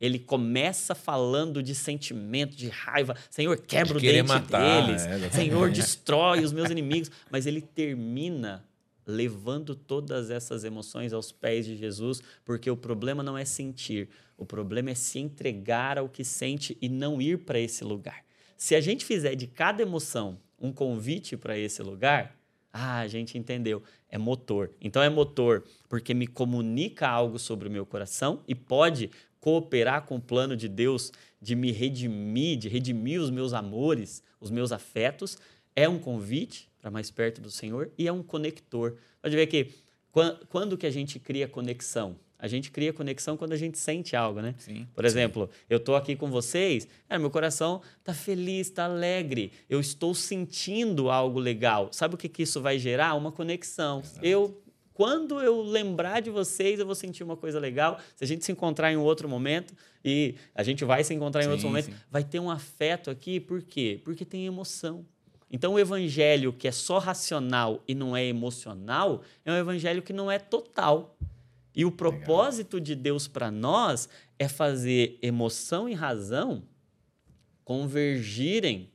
ele começa falando de sentimento, de raiva. Senhor, quebra De o dente matar, deles. é. Senhor, destrói os meus inimigos. Mas ele termina levando todas essas emoções aos pés de Jesus, porque o problema não é sentir, o problema é se entregar ao que sente e não ir para esse lugar. Se a gente fizer de cada emoção um convite para esse lugar, ah, a gente entendeu, é motor. Então é motor porque me comunica algo sobre o meu coração e pode cooperar com o plano de Deus de me redimir, de redimir os meus amores, os meus afetos. É um convite para mais perto do Senhor e é um conector. Pode ver que quando que a gente cria conexão? A gente cria conexão quando a gente sente algo, né? Sim. Por exemplo, eu estou aqui com vocês, cara, meu coração está feliz, está alegre, eu estou sentindo algo legal. Sabe o que, que isso vai gerar? Uma conexão. Exato. Eu quando eu lembrar de vocês, eu vou sentir uma coisa legal. Se a gente se encontrar em outro momento, e a gente vai se encontrar em Sim, outro momento, sim. vai ter um afeto aqui. Por quê? Porque tem emoção. Então, o evangelho que é só racional e não é emocional é um evangelho que não é total. E o propósito de Deus para nós é fazer emoção e razão convergirem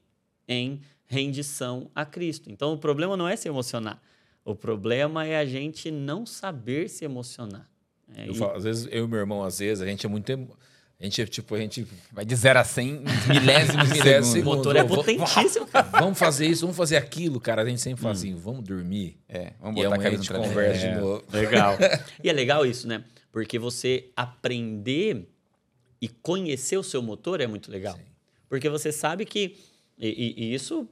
em rendição a Cristo. Então, o problema não é se emocionar. O problema é a gente não saber se emocionar. É, Eu e- falo, às vezes, eu e meu irmão, às vezes, a gente é muito. emo- A gente é tipo, a gente. Vai de 0 a 100 em milésimos Milésimos o motor é potentíssimo, cara. Vamos fazer isso, vamos fazer aquilo, cara. A gente sempre fala assim, vamos dormir. É, vamos E botar a amanhã a gente conversa É. de novo. Legal. e é legal isso, né? Porque você aprender e conhecer o seu motor é muito legal. Sim. Porque você sabe que. E, e- e isso.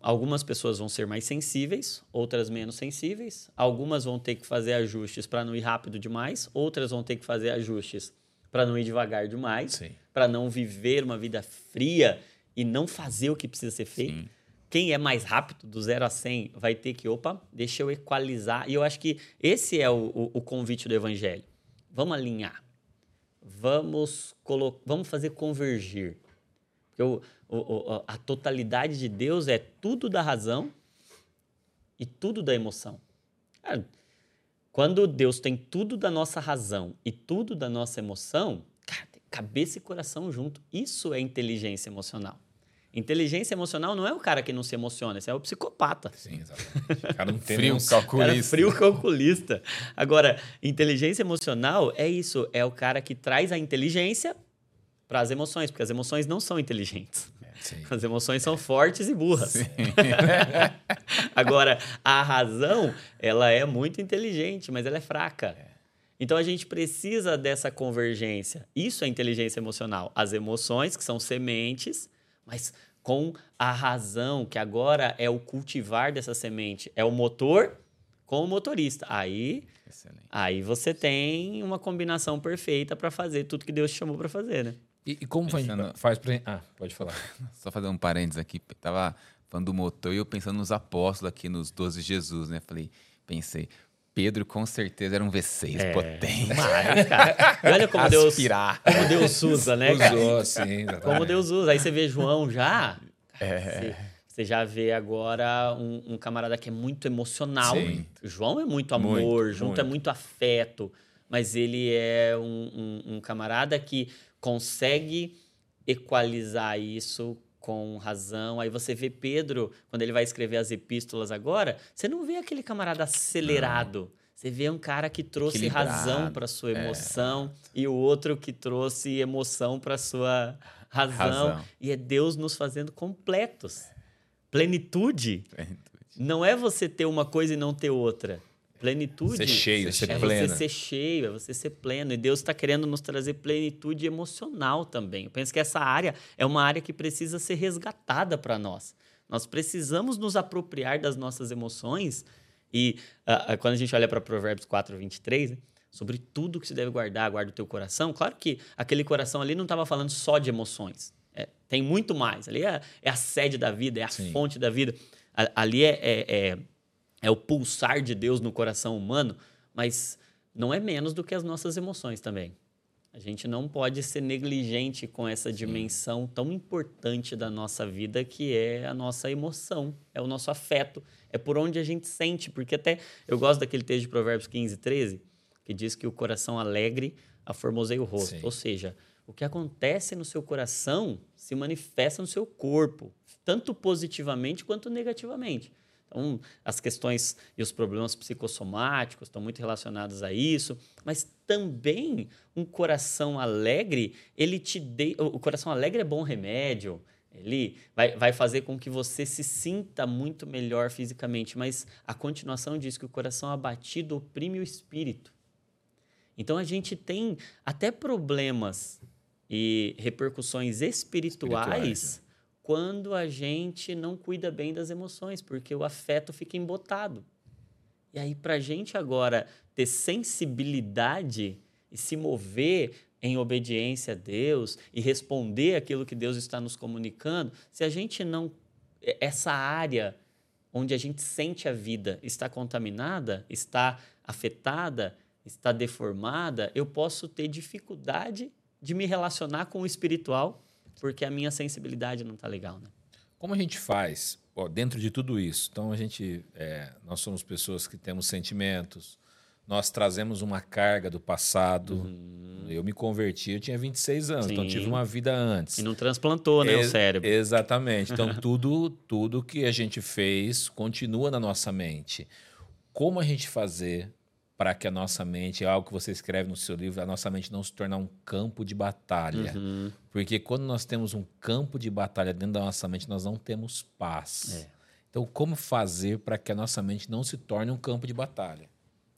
Algumas pessoas vão ser mais sensíveis, outras menos sensíveis. Algumas vão ter que fazer ajustes para não ir rápido demais, outras vão ter que fazer ajustes para não ir devagar demais, para não viver uma vida fria e não fazer o que precisa ser feito. Sim. Quem é mais rápido, do 0 a 100, vai ter que, opa, deixa eu equalizar. E eu acho que esse é o, o- o convite do evangelho. Vamos alinhar. Vamos, colo- vamos fazer convergir. Porque o- o- o- a totalidade de Deus é tudo da razão e tudo da emoção. Cara, quando Deus tem tudo da nossa razão e tudo da nossa emoção, cara, cabeça e coração junto. Isso é inteligência emocional. Inteligência emocional não é o cara que não se emociona, esse é o psicopata. Sim, exatamente. O cara não tem Frio calculista. Cara frio calculista. Agora, inteligência emocional é isso, é o cara que traz a inteligência para as emoções, porque as emoções não são inteligentes. Sim. As emoções são fortes e burras. Agora, a razão, ela é muito inteligente, mas ela é fraca. Então a gente precisa dessa convergência. Isso é inteligência emocional. As emoções, que são sementes, mas com a razão, que agora é o cultivar dessa semente, é o motor com o motorista. Aí, Excelente. aí você tem uma combinação perfeita para fazer tudo que Deus te chamou para fazer, né? E, e como faz, Pensando- faz pra... Ah, pode falar. Só fazer um parênteses aqui. Tava falando do motor e eu pensando nos apóstolos aqui, nos 12 de Jesus, né? Falei, pensei, Pedro com certeza era um V6 É, potente. Demais, cara. Olha como Deus, Aspirar. como Deus usa, né, cara? Usou, sim, exatamente. Como Deus usa. Aí você vê João já. É. Você, você já vê agora um, um camarada que é muito emocional. Sim. João é muito amor, Muito, João muito. é muito afeto. Mas ele é um, um- um camarada que consegue equalizar isso com razão. Aí você vê Pedro, quando ele vai escrever as epístolas agora, você não vê aquele camarada acelerado. Você vê um cara que trouxe razão para sua emoção e o outro que trouxe emoção para sua razão. Razão. E é Deus nos fazendo completos. Plenitude não é você ter uma coisa e não ter outra. Plenitude Ser cheio, é ser você pleno. ser cheio, é você ser pleno. E Deus está querendo nos trazer plenitude emocional também. Eu penso que essa área é uma área que precisa ser resgatada para nós. Nós precisamos nos apropriar das nossas emoções. E ah, quando a gente olha para Provérbios 4, 23, né, sobre tudo que se deve guardar, guarda o teu coração. Claro que aquele coração ali não estava falando só de emoções. É, tem muito mais. Ali é, é a sede da vida, é a Sim. fonte da vida. A- ali é- é- é o pulsar de Deus no coração humano, mas não é menos do que as nossas emoções também. A gente não pode ser negligente com essa dimensão tão importante da nossa vida, que é a nossa emoção, é o nosso afeto, é por onde a gente sente. Porque até eu gosto daquele texto de Provérbios 15, 13, que diz que o coração alegre aformoseia o rosto. Sim. Ou seja, o que acontece no seu coração se manifesta no seu corpo, tanto positivamente quanto negativamente. Então, as questões e os problemas psicossomáticos estão muito relacionados a isso, mas também um coração alegre, ele te de... o coração alegre é bom remédio, ele vai, vai fazer com que você se sinta muito melhor fisicamente, mas a continuação diz que o coração abatido oprime o espírito. Então a gente tem até problemas e repercussões espirituais, Espirituais, quando a gente não cuida bem das emoções, porque o afeto fica embotado. E aí, para a gente agora ter sensibilidade e se mover em obediência a Deus e responder aquilo que Deus está nos comunicando, se a gente não. Essa área onde a gente sente a vida está contaminada, está afetada, está deformada, eu posso ter dificuldade de me relacionar com o espiritual porque a minha sensibilidade não está legal, né? Como a gente faz ó, dentro de tudo isso? Então a gente, é, nós somos pessoas que temos sentimentos, nós trazemos uma carga do passado. Eu me converti, eu tinha 26 anos, então Uhum. Sim. tive uma vida antes. E não transplantou, né, o cérebro. Exatamente. Então, tudo, tudo que a gente fez continua na nossa mente. Como a gente fazer para que a nossa mente, é algo que você escreve no seu livro, a nossa mente não se tornar um campo de batalha. Uhum. Porque quando nós temos um campo de batalha dentro da nossa mente, nós não temos paz. É. Então, como fazer para que a nossa mente não se torne um campo de batalha?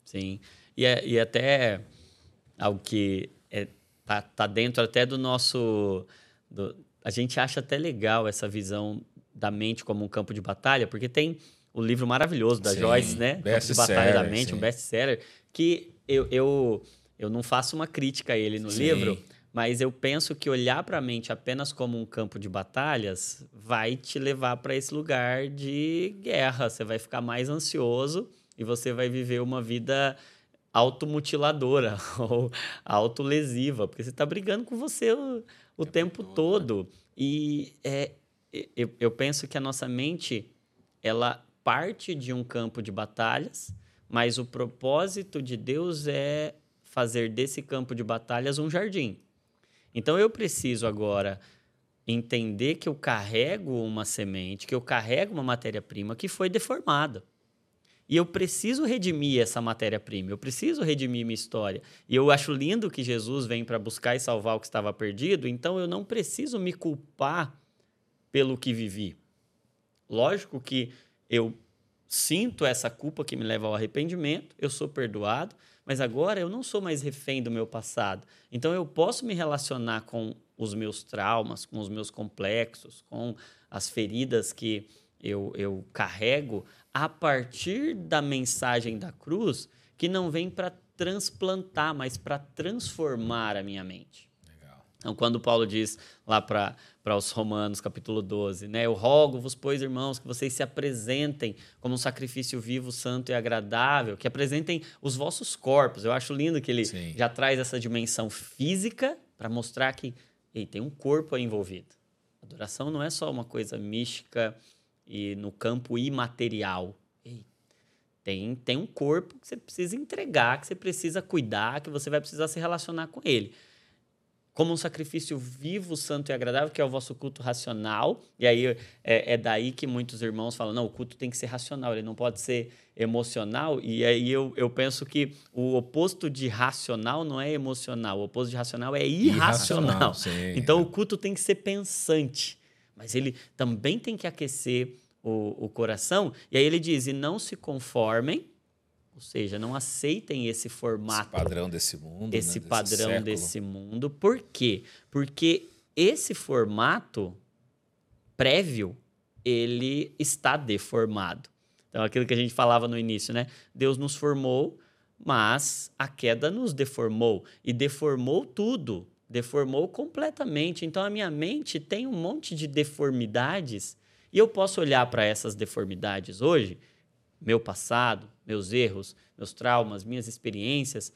Sim. E, é, e até algo que é, tá, tá dentro até do nosso. do- a gente acha até legal essa visão da mente como um campo de batalha, porque tem o livro maravilhoso da Sim, Joyce, né? Campo de Batalha da best-seller, Mente, sim. um best-seller, que eu, eu, eu não faço uma crítica a ele no Sim. livro, mas eu penso que olhar para a mente apenas como um campo de batalhas vai te levar para esse lugar de guerra. Você vai ficar mais ansioso e você vai viver uma vida automutiladora ou autolesiva, porque você está brigando com você o, o tempo todo. E é, eu, eu penso que a nossa mente ela parte de um campo de batalhas, mas o propósito de Deus é fazer desse campo de batalhas um jardim. Então eu preciso agora entender que eu carrego uma semente, que eu carrego uma matéria-prima que foi deformada. E eu preciso redimir essa matéria-prima, eu preciso redimir minha história. E eu acho lindo que Jesus vem para buscar e salvar o que estava perdido, então eu não preciso me culpar pelo que vivi. Lógico que eu sinto essa culpa que me leva ao arrependimento, eu sou perdoado, mas agora eu não sou mais refém do meu passado. Então eu posso me relacionar com os meus traumas, com os meus complexos, com as feridas que eu, eu carrego a partir da mensagem da cruz, que não vem para transplantar, mas para transformar a minha mente. Então, quando Paulo diz lá para os Romanos, capítulo 12, né? Eu rogo-vos, pois, irmãos, que vocês se apresentem como um sacrifício vivo, santo e agradável, que apresentem os vossos corpos. Eu acho lindo que ele Sim. já traz essa dimensão física para mostrar que ei, tem um corpo aí envolvido. Adoração não é só uma coisa mística e no campo imaterial. Ei, tem, tem um corpo que você precisa entregar, que você precisa cuidar, que você vai precisar se relacionar com ele como um sacrifício vivo, santo e agradável, que é o vosso culto racional. E aí é, é, daí que muitos irmãos falam: não, o culto tem que ser racional, ele não pode ser emocional. E aí eu, eu penso que o oposto de racional não é emocional, o oposto de racional é irracional. irracional então o culto tem que ser pensante, mas ele também tem que aquecer o, o coração. E aí ele diz: e não se conformem ou seja, não aceitem esse formato. Esse padrão desse mundo. Esse né? padrão desse, desse mundo. Por quê? Porque esse formato prévio, ele está deformado. Então, aquilo que a gente falava no início, né? Deus nos formou, mas a queda nos deformou. E deformou tudo. Deformou completamente. Então, a minha mente tem um monte de deformidades. E eu posso olhar para essas deformidades hoje meu passado, meus erros, meus traumas, minhas experiências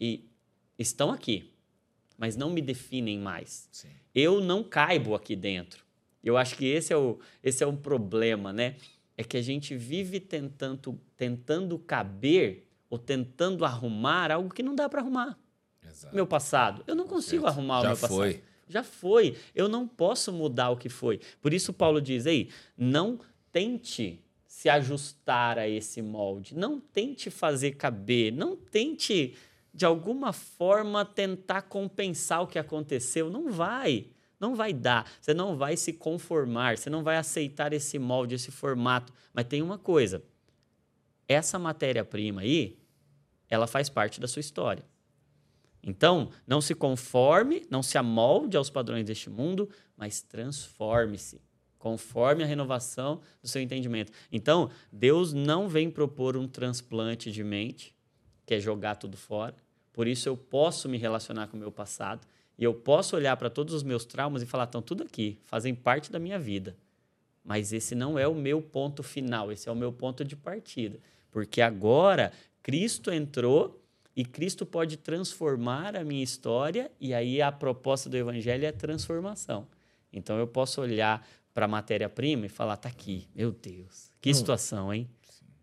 e estão aqui, mas não me definem mais. Sim. Eu não caibo aqui dentro. Eu acho que esse é o esse é um problema, né? É que a gente vive tentando tentando caber ou tentando arrumar algo que não dá para arrumar. Exato. Meu passado, eu não consigo arrumar Já o meu passado. Foi. Já foi. Eu não posso mudar o que foi. Por isso Paulo diz aí, não tente se ajustar a esse molde. Não tente fazer caber, não tente de alguma forma tentar compensar o que aconteceu. Não vai. Não vai dar. Você não vai se conformar, você não vai aceitar esse molde, esse formato. Mas tem uma coisa: essa matéria-prima aí, ela faz parte da sua história. Então, não se conforme, não se amolde aos padrões deste mundo, mas transforme-se conforme a renovação do seu entendimento. Então, Deus não vem propor um transplante de mente, que é jogar tudo fora. Por isso eu posso me relacionar com o meu passado e eu posso olhar para todos os meus traumas e falar, estão tudo aqui, fazem parte da minha vida. Mas esse não é o meu ponto final, esse é o meu ponto de partida. Porque agora Cristo entrou e Cristo pode transformar a minha história, e aí a proposta do Evangelho é transformação. Então eu posso olhar para a matéria-prima e falar, tá aqui, meu Deus, que situação, hein?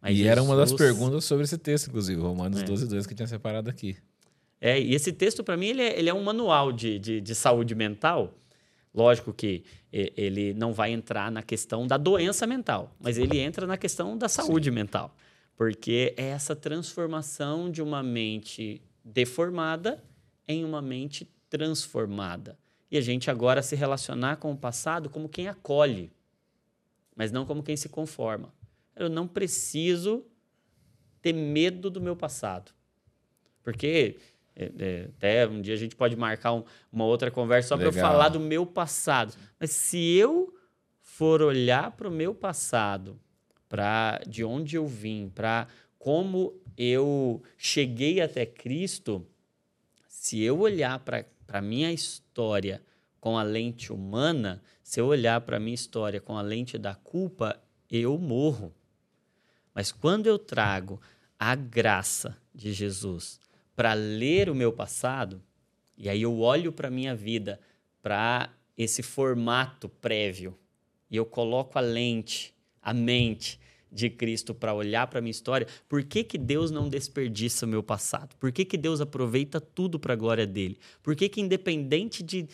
Mas e Jesus... era uma das perguntas sobre esse texto, inclusive, Romanos é. 12, 2, que tinha separado aqui. É, e esse texto, para mim, ele é, ele é, um manual de, de, de, saúde mental. Lógico que ele não vai entrar na questão da doença mental, mas ele entra na questão da saúde Sim. mental. Porque é essa transformação de uma mente deformada em uma mente transformada e a gente agora se relacionar com o passado como quem acolhe, mas não como quem se conforma. Eu não preciso ter medo do meu passado. Porque é, é, até um dia a gente pode marcar um, uma outra conversa só para eu falar do meu passado. Mas se eu for olhar para o meu passado, para de onde eu vim, para como eu cheguei até Cristo, se eu olhar para a minha história com a lente humana, se eu olhar para minha história com a lente da culpa, eu morro. Mas quando eu trago a graça de Jesus para ler o meu passado, e aí eu olho para minha vida, para esse formato prévio, e eu coloco a lente, a mente de Cristo para olhar para minha história, por que, que Deus não desperdiça o meu passado? Por que, que Deus aproveita tudo para a glória dele? Por que, que independente de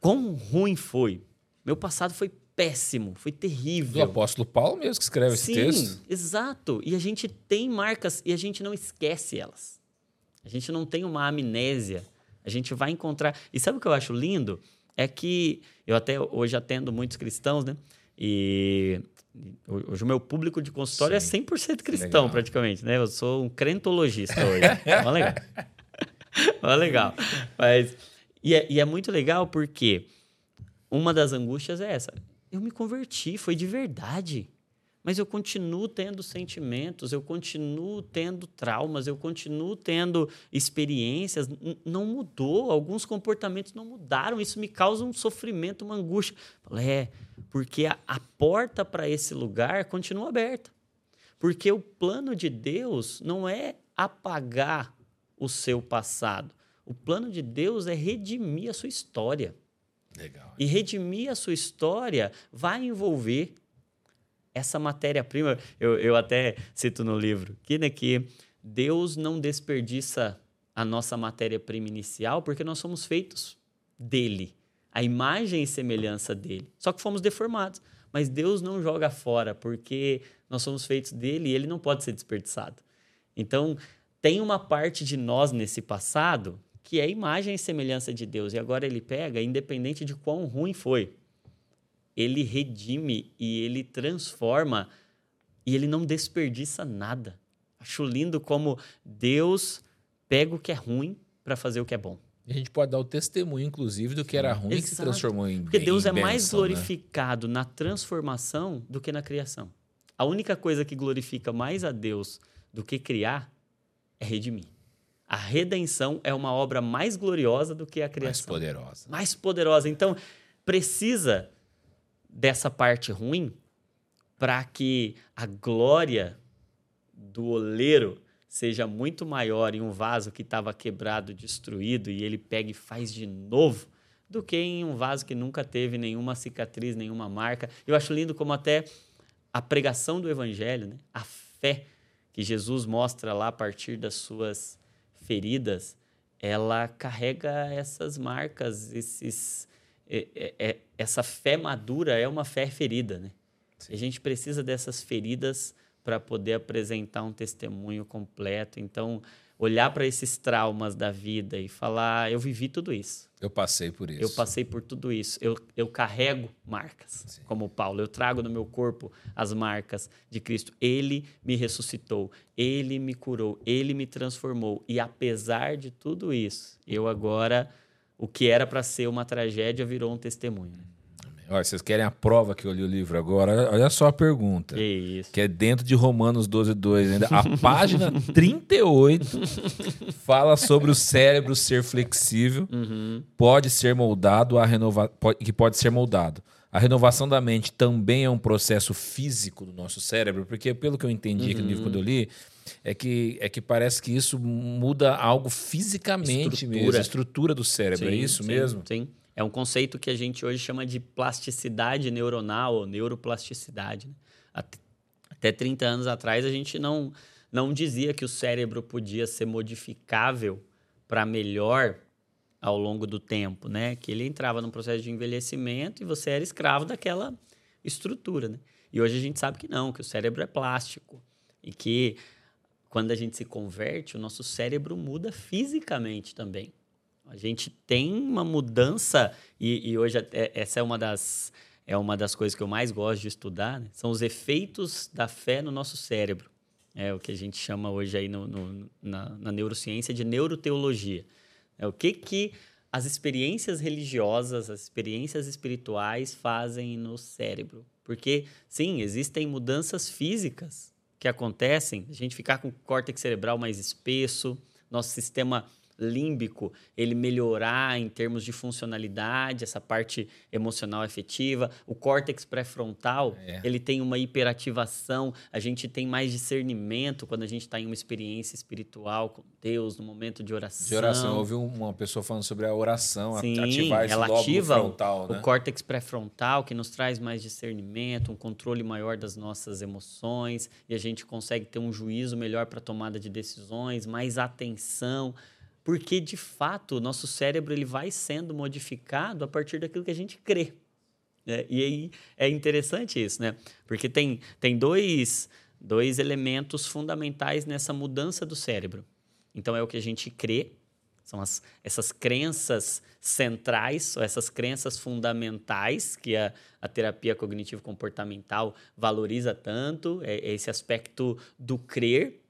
quão ruim foi, meu passado foi péssimo, foi terrível. Do apóstolo Paulo mesmo que escreve Sim, esse texto. exato. E a gente tem marcas e a gente não esquece elas. A gente não tem uma amnésia. A gente vai encontrar. E sabe o que eu acho lindo? É que eu até hoje atendo muitos cristãos, né? E hoje o meu público de consultório Sim. é 100% cristão, Legal. praticamente, né? Eu sou um crentologista hoje. Ó, legal. Ó, legal. Mas, e, é, e é muito legal porque uma das angústias é essa. Eu me converti, foi de verdade. Mas eu continuo tendo sentimentos, eu continuo tendo traumas, eu continuo tendo experiências. Não mudou, alguns comportamentos não mudaram. Isso me causa um sofrimento, uma angústia. É, porque a, a porta para esse lugar continua aberta. Porque o plano de Deus não é apagar o seu passado. O plano de Deus é redimir a sua história. Legal. E redimir a sua história vai envolver essa matéria-prima. Eu, eu até cito no livro que, né, que Deus não desperdiça a nossa matéria-prima inicial porque nós somos feitos dele, a imagem e semelhança dele. Só que fomos deformados. Mas Deus não joga fora porque nós somos feitos dele e ele não pode ser desperdiçado. Então, tem uma parte de nós nesse passado que é imagem e semelhança de Deus. E agora ele pega, independente de quão ruim foi, ele redime e ele transforma e ele não desperdiça nada. Acho lindo como Deus pega o que é ruim para fazer o que é bom. E a gente pode dar o testemunho, inclusive, do que era ruim que se Exato. transformou em Porque em Deus é mais bênção, né? glorificado na transformação do que na criação. A única coisa que glorifica mais a Deus do que criar é redimir. A redenção é uma obra mais gloriosa do que a Mais criação. poderosa. mais poderosa. Então, precisa dessa parte ruim para que a glória do oleiro seja muito maior em um vaso que estava quebrado, destruído, e ele pega e faz de novo, do que em um vaso que nunca teve nenhuma cicatriz, nenhuma marca. Eu acho lindo como até a pregação do evangelho, né? a fé que Jesus mostra lá a partir das suas feridas, ela carrega essas marcas, esses, é- é- é- essa fé madura é uma fé ferida, né? E a gente precisa dessas feridas para poder apresentar um testemunho completo. Então, olhar para esses traumas da vida e falar: eu vivi tudo isso. Eu passei por isso. Eu passei por tudo isso. Eu, eu carrego marcas, como Paulo. Eu trago no meu corpo as marcas de Cristo. Ele me ressuscitou, ele me curou, ele me transformou. E apesar de tudo isso, eu agora, o que era para ser uma tragédia, virou um testemunho. Olha, vocês querem a prova que eu li o livro agora? Olha só a pergunta. Que isso. Que é dentro de Romanos 12, 2 ainda. A página 38 fala sobre o cérebro ser flexível, Uhum. pode ser moldado a renova... que pode ser moldado. A renovação da mente também é um processo físico do nosso cérebro, porque pelo que eu entendi aqui no livro quando eu li, é que, é que parece que isso muda algo fisicamente Estrutura. mesmo, a estrutura do cérebro. é Sim, isso sim, mesmo? Sim. É um conceito que a gente hoje chama de plasticidade neuronal ou neuroplasticidade. né? Até, até 30 anos atrás, a gente não, não dizia que o cérebro podia ser modificável para melhor ao longo do tempo, né? Que ele entrava num processo de envelhecimento e você era escravo daquela estrutura, né? E hoje a gente sabe que não, que o cérebro é plástico e que quando a gente se converte, o nosso cérebro muda fisicamente também. A gente tem uma mudança e, e hoje até- essa é uma das é uma das coisas que eu mais gosto de estudar, né? são os efeitos da fé no nosso cérebro. É o que a gente chama hoje aí no- no- na, na neurociência de neuroteologia. É o que que as experiências religiosas, as experiências espirituais fazem no cérebro. Porque, sim, existem mudanças físicas que acontecem, a gente ficar com o córtex cerebral mais espesso, nosso sistema límbico ele melhorar em termos de funcionalidade, essa parte emocional afetiva. O córtex pré-frontal, É. ele tem uma hiperativação, a gente tem mais discernimento quando a gente está em uma experiência espiritual com Deus, no momento de oração. De oração, eu ouvi um- uma pessoa falando sobre a oração, Sim, ativar esse ela ativa o- frontal, o né? córtex pré-frontal, que nos traz mais discernimento, um controle maior das nossas emoções, e a gente consegue ter um juízo melhor para tomada de decisões, mais atenção, porque de fato o nosso cérebro ele vai sendo modificado a partir daquilo que a gente crê. né? E aí é interessante isso, né? Porque tem, tem dois, dois elementos fundamentais nessa mudança do cérebro. Então é o que a gente crê, são as, essas crenças centrais, ou essas crenças fundamentais que a, a terapia cognitivo-comportamental valoriza tanto, é, é esse aspecto do crer.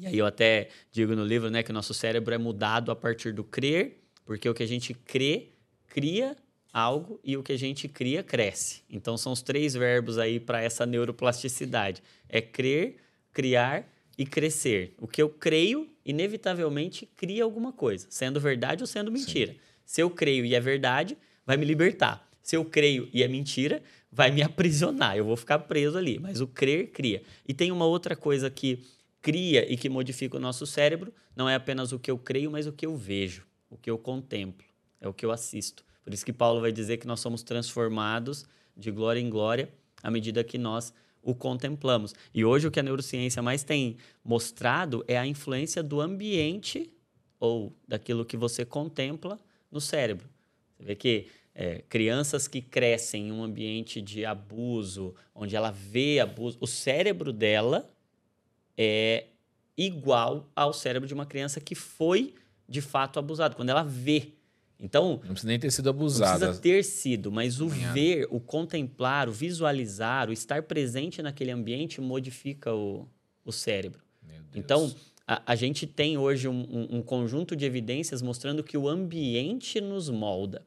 E aí eu até digo no livro né, que o nosso cérebro é mudado a partir do crer, porque o que a gente crê cria algo e o que a gente cria cresce. Então são os três verbos aí para essa neuroplasticidade: é crer, criar e crescer. O que eu creio, inevitavelmente cria alguma coisa, sendo verdade ou sendo mentira. Se eu creio e é verdade, vai me libertar. Se eu creio e é mentira, vai me aprisionar. Eu vou ficar preso ali. Mas o crer cria. E tem uma outra coisa que cria e que modifica o nosso cérebro, não é apenas o que eu creio, mas o que eu vejo, o que eu contemplo, é o que eu assisto. Por isso que Paulo vai dizer que nós somos transformados de glória em glória à medida que nós o contemplamos. E hoje o que a neurociência mais tem mostrado é a influência do ambiente ou daquilo que você contempla no cérebro. Você vê que é, crianças que crescem em um ambiente de abuso, onde ela vê abuso, o cérebro dela é igual ao cérebro de uma criança que foi de fato abusada, quando ela vê. Então, Não precisa nem ter sido não abusada. precisa ter sido, mas o ver, o contemplar, o visualizar, o estar presente naquele ambiente modifica o, o cérebro. Meu Deus. Então, a, a gente tem hoje um, um- um conjunto de evidências mostrando que o ambiente nos molda.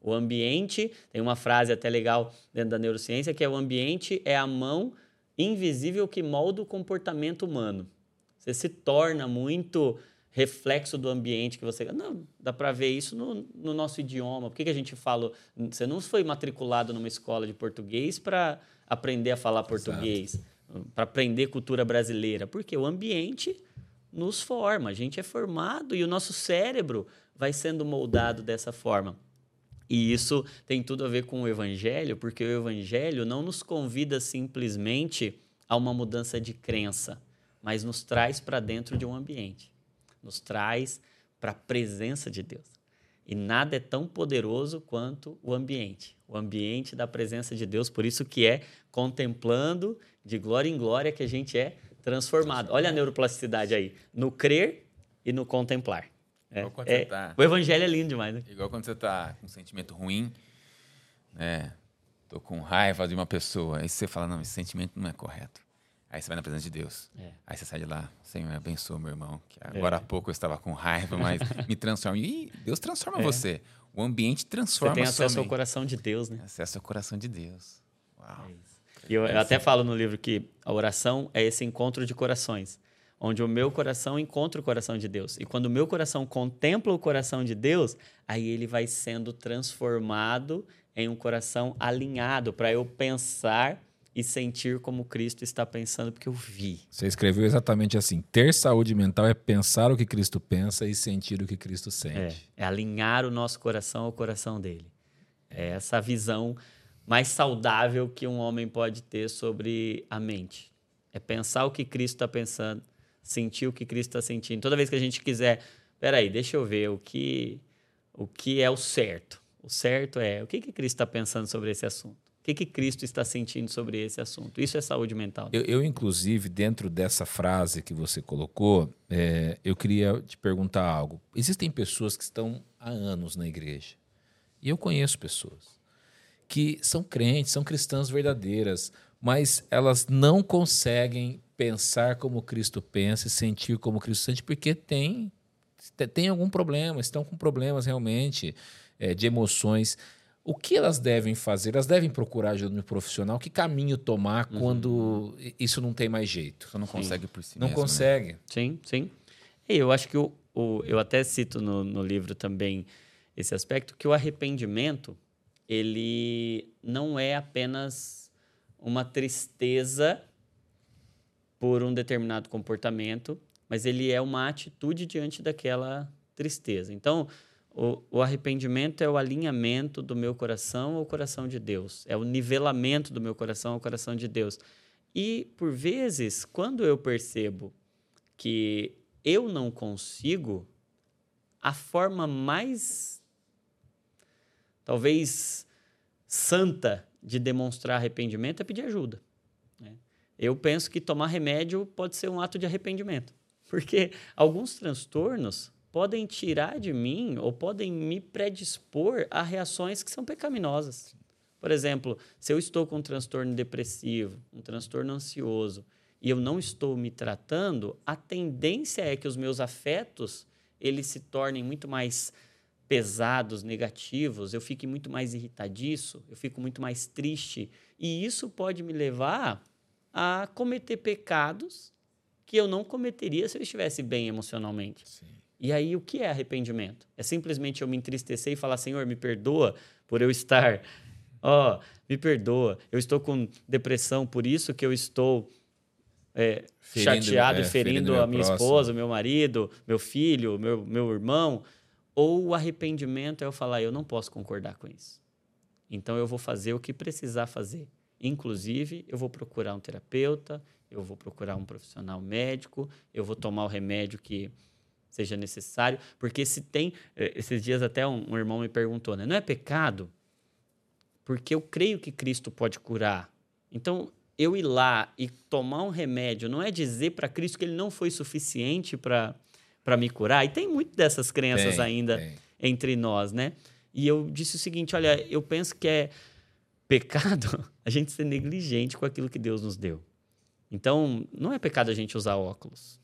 O ambiente, tem uma frase até legal dentro da neurociência, que é o ambiente é a mão invisível que molda o comportamento humano. Você se torna muito reflexo do ambiente que você... Não, dá para ver isso no, no nosso idioma. Por que, que a gente fala... Você não foi matriculado numa escola de português para aprender a falar português, para aprender cultura brasileira. Porque o ambiente nos forma. A gente é formado e o nosso cérebro vai sendo moldado dessa forma. E isso tem tudo a ver com o evangelho, porque o evangelho não nos convida simplesmente a uma mudança de crença, mas nos traz para dentro de um ambiente. Nos traz para a presença de Deus. E nada é tão poderoso quanto o ambiente. O ambiente da presença de Deus, por isso que é contemplando de glória em glória que a gente é transformado. Olha a neuroplasticidade aí, no crer e no contemplar. É, Igual quando é- você tá- O evangelho é lindo demais, né? Igual quando você tá com um sentimento ruim, né? Tô com raiva de uma pessoa. Aí você fala, não, esse sentimento não é correto. Aí você vai na presença de Deus. É. Aí você sai de lá, Senhor, abençoa meu irmão. Que agora há pouco eu estava com raiva, mas me transforma. E Deus transforma você. O ambiente Você transforma tem a sua acesso ao coração de Deus, né? Acesso ao coração de Deus. Uau. E eu, eu até falo no livro que a oração é esse encontro de corações, onde o meu coração encontra o coração de Deus. E quando o meu coração contempla o coração de Deus, aí ele vai sendo transformado em um coração alinhado para eu pensar e sentir como Cristo está pensando, porque eu vi. Você escreveu exatamente assim: ter saúde mental é pensar o que Cristo pensa e sentir o que Cristo É, sente. é alinhar o nosso coração ao coração dele. É essa visão mais saudável que um homem pode ter sobre a mente. É pensar o que Cristo está pensando, sentir o que Cristo está sentindo. Toda vez que a gente quiser, peraí, deixa eu ver o que, o que é o certo. O certo é o que, que Cristo está pensando sobre esse assunto. O que, que Cristo está sentindo sobre esse assunto. Isso é saúde mental. Eu, eu, inclusive, dentro dessa frase que você colocou, é, eu queria te perguntar algo. Existem pessoas que estão há anos na igreja. E eu conheço pessoas que são crentes, são cristãs verdadeiras, mas elas não conseguem pensar como Cristo pensa e sentir como Cristo sente, porque tem, tem algum problema, estão com problemas realmente é, de emoções. O que elas devem fazer? Elas devem procurar ajuda no profissional? Que caminho tomar Uhum. quando isso não tem mais jeito? Você não consegue por si Não mesmo, né? consegue. Sim, sim. E eu acho que o, o, eu até cito no, no livro também esse aspecto, que o arrependimento, ele não é apenas uma tristeza por um determinado comportamento, mas ele é uma atitude diante daquela tristeza. Então, o, o, arrependimento é o alinhamento do meu coração ao coração de Deus, é o nivelamento do meu coração ao coração de Deus. E, por vezes, quando eu percebo que eu não consigo, a forma mais, talvez, santa de demonstrar arrependimento é pedir ajuda. Né? Eu penso que tomar remédio pode ser um ato de arrependimento, porque alguns transtornos podem tirar de mim ou podem me predispor a reações que são pecaminosas. Por exemplo, se eu estou com um transtorno depressivo, um transtorno ansioso, e eu não estou me tratando, a tendência é que os meus afetos eles se tornem muito mais pesados, negativos, eu fique muito mais irritadiço, eu fico muito mais triste, e isso pode me levar a cometer pecados que eu não cometeria se eu estivesse bem emocionalmente. Sim. E aí, o que é arrependimento? É simplesmente eu me entristecer e falar: Senhor, me perdoa por eu estar ó, oh, me perdoa, eu estou com depressão, por isso que eu estou é, ferindo, chateado é, e ferindo, ferindo a minha próximo. esposa, meu marido, meu filho, meu, meu irmão. Ou o arrependimento é eu falar, eu não posso concordar com isso. Então eu vou fazer o que precisar fazer. Inclusive, eu vou procurar um terapeuta, eu vou procurar um profissional médico, eu vou tomar o remédio que seja necessário. Porque se tem. Eh, esses dias até um, um irmão me perguntou, né? Não é pecado porque eu creio que Cristo pode curar. Então, eu ir lá e tomar um remédio não é dizer para Cristo que ele não foi suficiente para me curar. E tem muito dessas crenças tem, ainda tem. entre nós, né? E eu disse o seguinte: olha, eu penso que é pecado a gente ser negligente com aquilo que Deus nos deu. Então, não é pecado a gente usar óculos.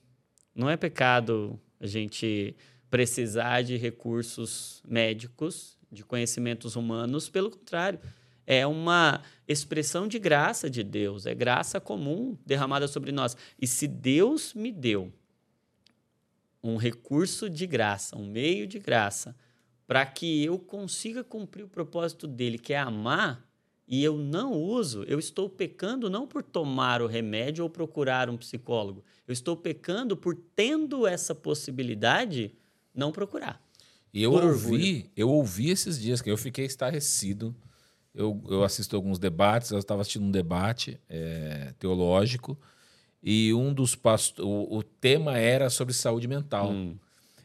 Não é pecado a gente precisar de recursos médicos de conhecimentos humanos, pelo contrário, é uma expressão de graça de Deus, é graça comum derramada sobre nós. E se Deus me deu um recurso de graça, um meio de graça, para que eu consiga cumprir o propósito dele, que é amar, e eu não uso, eu estou pecando não por tomar o remédio ou procurar um psicólogo. Eu estou pecando por tendo essa possibilidade não procurar. E eu ouvi, eu ouvi esses dias que eu fiquei estarrecido. Eu, eu assisto alguns debates, eu estava assistindo um debate é, teológico e um dos pastores, o, o, tema era sobre saúde mental. Hum.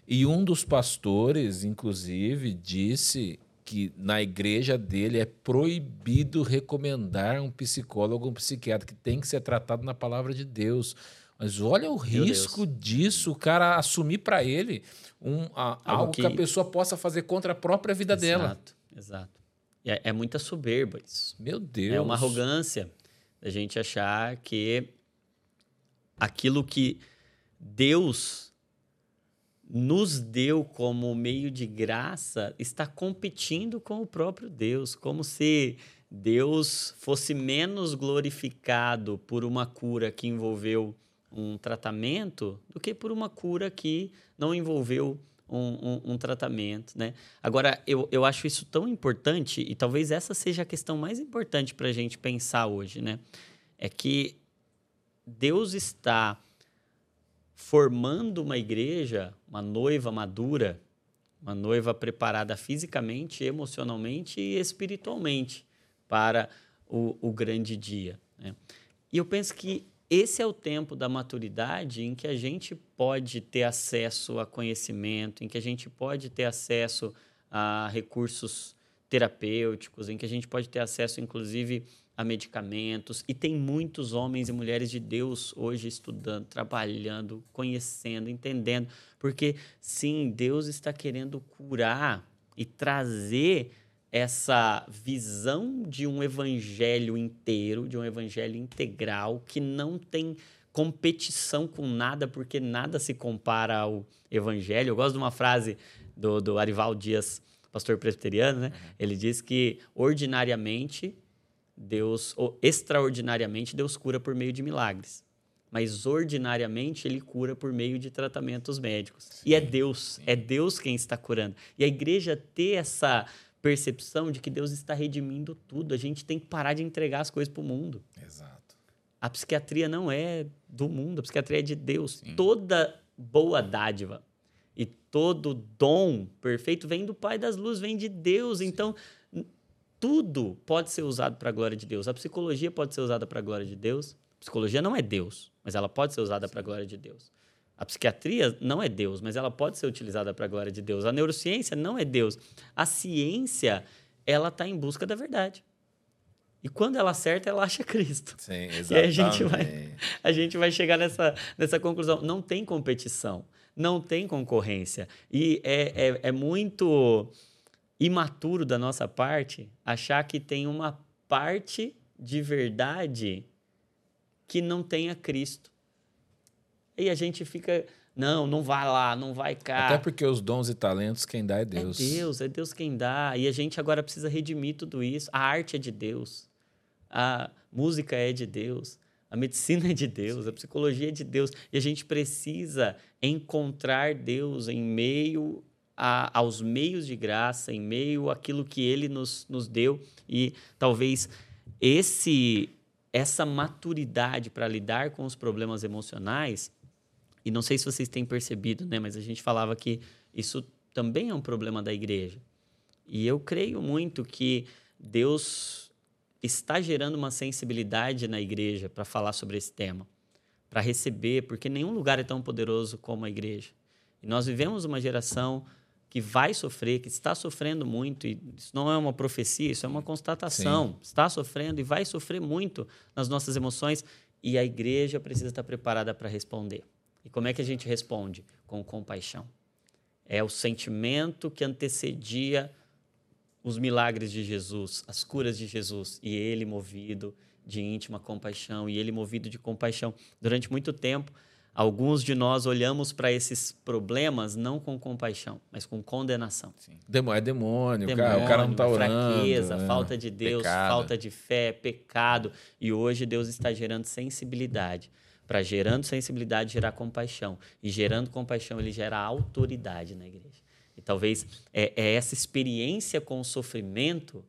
E um dos pastores, inclusive, disse que na igreja dele é proibido recomendar um psicólogo ou um psiquiatra, que tem que ser tratado na palavra de Deus. Mas olha o risco disso, o cara assumir para ele um, a, algo, que... que... a pessoa possa fazer contra a própria vida exato, dela. Exato, exato. É, é muita soberba isso. Meu Deus. É uma arrogância a gente achar que aquilo que Deus nos deu como meio de graça está competindo com o próprio Deus, como se Deus fosse menos glorificado por uma cura que envolveu um tratamento do que por uma cura que não envolveu um, um, um, tratamento, né? Agora, eu, eu acho isso tão importante, e talvez essa seja a questão mais importante para a gente pensar hoje, né? É que Deus está formando uma igreja, uma noiva madura, uma noiva preparada fisicamente, emocionalmente e espiritualmente para o, o grande dia. Né? E eu penso que esse é o tempo da maturidade em que a gente pode ter acesso a conhecimento, em que a gente pode ter acesso a recursos terapêuticos, em que a gente pode ter acesso, inclusive, a medicamentos. E tem muitos homens e mulheres de Deus hoje estudando, trabalhando, conhecendo, entendendo. Porque, sim, Deus está querendo curar e trazer essa visão de um evangelho inteiro, de um evangelho integral, que não tem competição com nada, porque nada se compara ao evangelho. Eu gosto de uma frase do, do Arival Dias, pastor presbiteriano, né? Ele diz que ordinariamente Deus, ou extraordinariamente, Deus cura por meio de milagres. mas ordinariamente ele cura por meio de tratamentos médicos. Sim, e é Deus, sim. é Deus quem está curando. E a igreja ter essa percepção de que Deus está redimindo tudo, a gente tem que parar de entregar as coisas para o mundo. Exato. A psiquiatria não é do mundo, a psiquiatria é de Deus. Sim. Toda boa dádiva e todo dom perfeito vem do Pai das Luzes, vem de Deus. Então, tudo pode ser usado para a glória de Deus. A psicologia pode ser usada para a glória de Deus. A psicologia não é Deus, mas ela pode ser usada para a glória de Deus. A psiquiatria não é Deus, mas ela pode ser utilizada para a glória de Deus. A neurociência não é Deus. A ciência, ela está em busca da verdade. E quando ela acerta, ela acha Cristo. Sim, exatamente. E aí a gente vai, a gente vai chegar nessa, nessa conclusão. Não tem competição, não tem concorrência. E é, é, é muito imaturo da nossa parte achar que tem uma parte de verdade que não tenha Cristo. E a gente fica, não, não vai lá, não vai cá. Até porque os dons e talentos quem dá é Deus. É Deus, é Deus quem dá. E a gente agora precisa redimir tudo isso. A arte é de Deus. A música é de Deus. A medicina é de Deus, a psicologia é de Deus. E a gente precisa encontrar Deus em meio a, aos meios de graça, em meio àquilo que ele nos, nos deu. E talvez esse essa maturidade para lidar com os problemas emocionais, e não sei se vocês têm percebido, né, mas a gente falava que isso também é um problema da igreja. E eu creio muito que Deus está gerando uma sensibilidade na igreja para falar sobre esse tema, para receber, porque nenhum lugar é tão poderoso como a igreja. E nós vivemos uma geração que vai sofrer, que está sofrendo muito, e isso não é uma profecia, isso é uma constatação. Sim. Está sofrendo e vai sofrer muito nas nossas emoções, e a igreja precisa estar preparada para responder. E como é que a gente responde? Com compaixão. É o sentimento que antecedia os milagres de Jesus, as curas de Jesus, e ele movido de íntima compaixão, e ele movido de compaixão. Durante muito tempo, Alguns de nós olhamos para esses problemas não com compaixão, mas com condenação. Sim. É demônio, demônio cara, o cara não está orando. Fraqueza, né? falta de Deus, pecado. falta de fé, pecado. E hoje Deus está gerando sensibilidade. Para gerando sensibilidade, gerar compaixão. E gerando compaixão, ele gera autoridade na igreja. E talvez é, é essa experiência com o sofrimento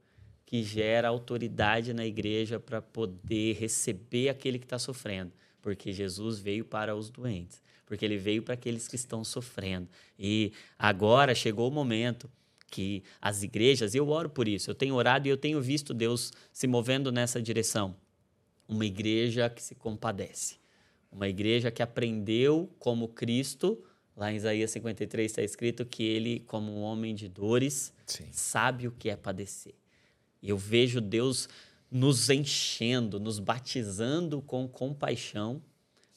que gera autoridade na igreja para poder receber aquele que está sofrendo porque Jesus veio para os doentes, porque ele veio para aqueles que estão sofrendo. E agora chegou o momento que as igrejas, eu oro por isso, eu tenho orado e eu tenho visto Deus se movendo nessa direção. Uma igreja que se compadece, uma igreja que aprendeu como Cristo, lá em Isaías 53 está escrito que ele, como um homem de dores, Sim. sabe o que é padecer. Eu vejo Deus nos enchendo, nos batizando com compaixão,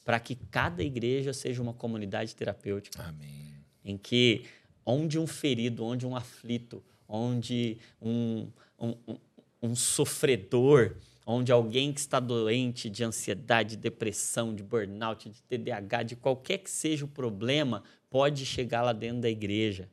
para que cada igreja seja uma comunidade terapêutica. Amém. Em que, onde um ferido, onde um aflito, onde um, um, um, um sofredor, onde alguém que está doente de ansiedade, de depressão, de burnout, de TDAH, de qualquer que seja o problema, pode chegar lá dentro da igreja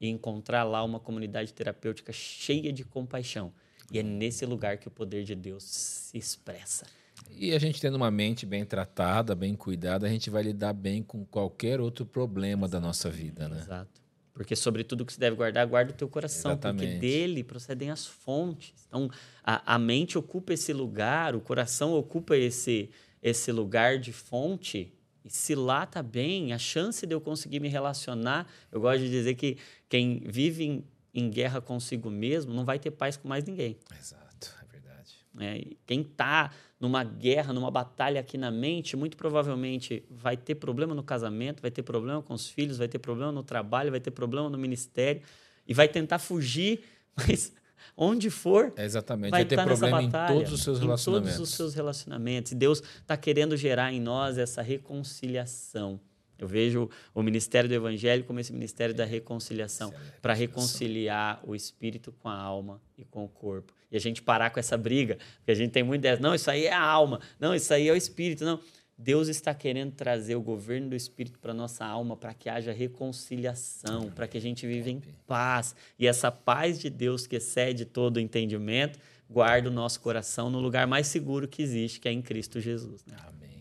e encontrar lá uma comunidade terapêutica cheia de compaixão e é nesse lugar que o poder de Deus se expressa. E a gente tendo uma mente bem tratada, bem cuidada, a gente vai lidar bem com qualquer outro problema Exato. da nossa vida, né? Exato. Porque sobre tudo que se deve guardar, guarda o teu coração, Exatamente. porque dele procedem as fontes. Então, a, a mente ocupa esse lugar, o coração ocupa esse, esse lugar de fonte. E se lá tá bem, a chance de eu conseguir me relacionar, eu gosto de dizer que quem vive em em guerra consigo mesmo, não vai ter paz com mais ninguém. Exato, é verdade. É, quem está numa guerra, numa batalha aqui na mente, muito provavelmente vai ter problema no casamento, vai ter problema com os filhos, vai ter problema no trabalho, vai ter problema no ministério e vai tentar fugir, mas onde for, é exatamente. vai, vai ter problema batalha, em todos os seus relacionamentos. Em todos os seus relacionamentos. E Deus está querendo gerar em nós essa reconciliação. Eu vejo o ministério do evangelho como esse ministério da reconciliação, para reconciliar o espírito com a alma e com o corpo. E a gente parar com essa briga, porque a gente tem muita ideia, não, isso aí é a alma, não, isso aí é o espírito, não. Deus está querendo trazer o governo do Espírito para nossa alma, para que haja reconciliação, para que a gente viva em paz. E essa paz de Deus que excede todo o entendimento, guarda o nosso coração no lugar mais seguro que existe, que é em Cristo Jesus. Né? Amém.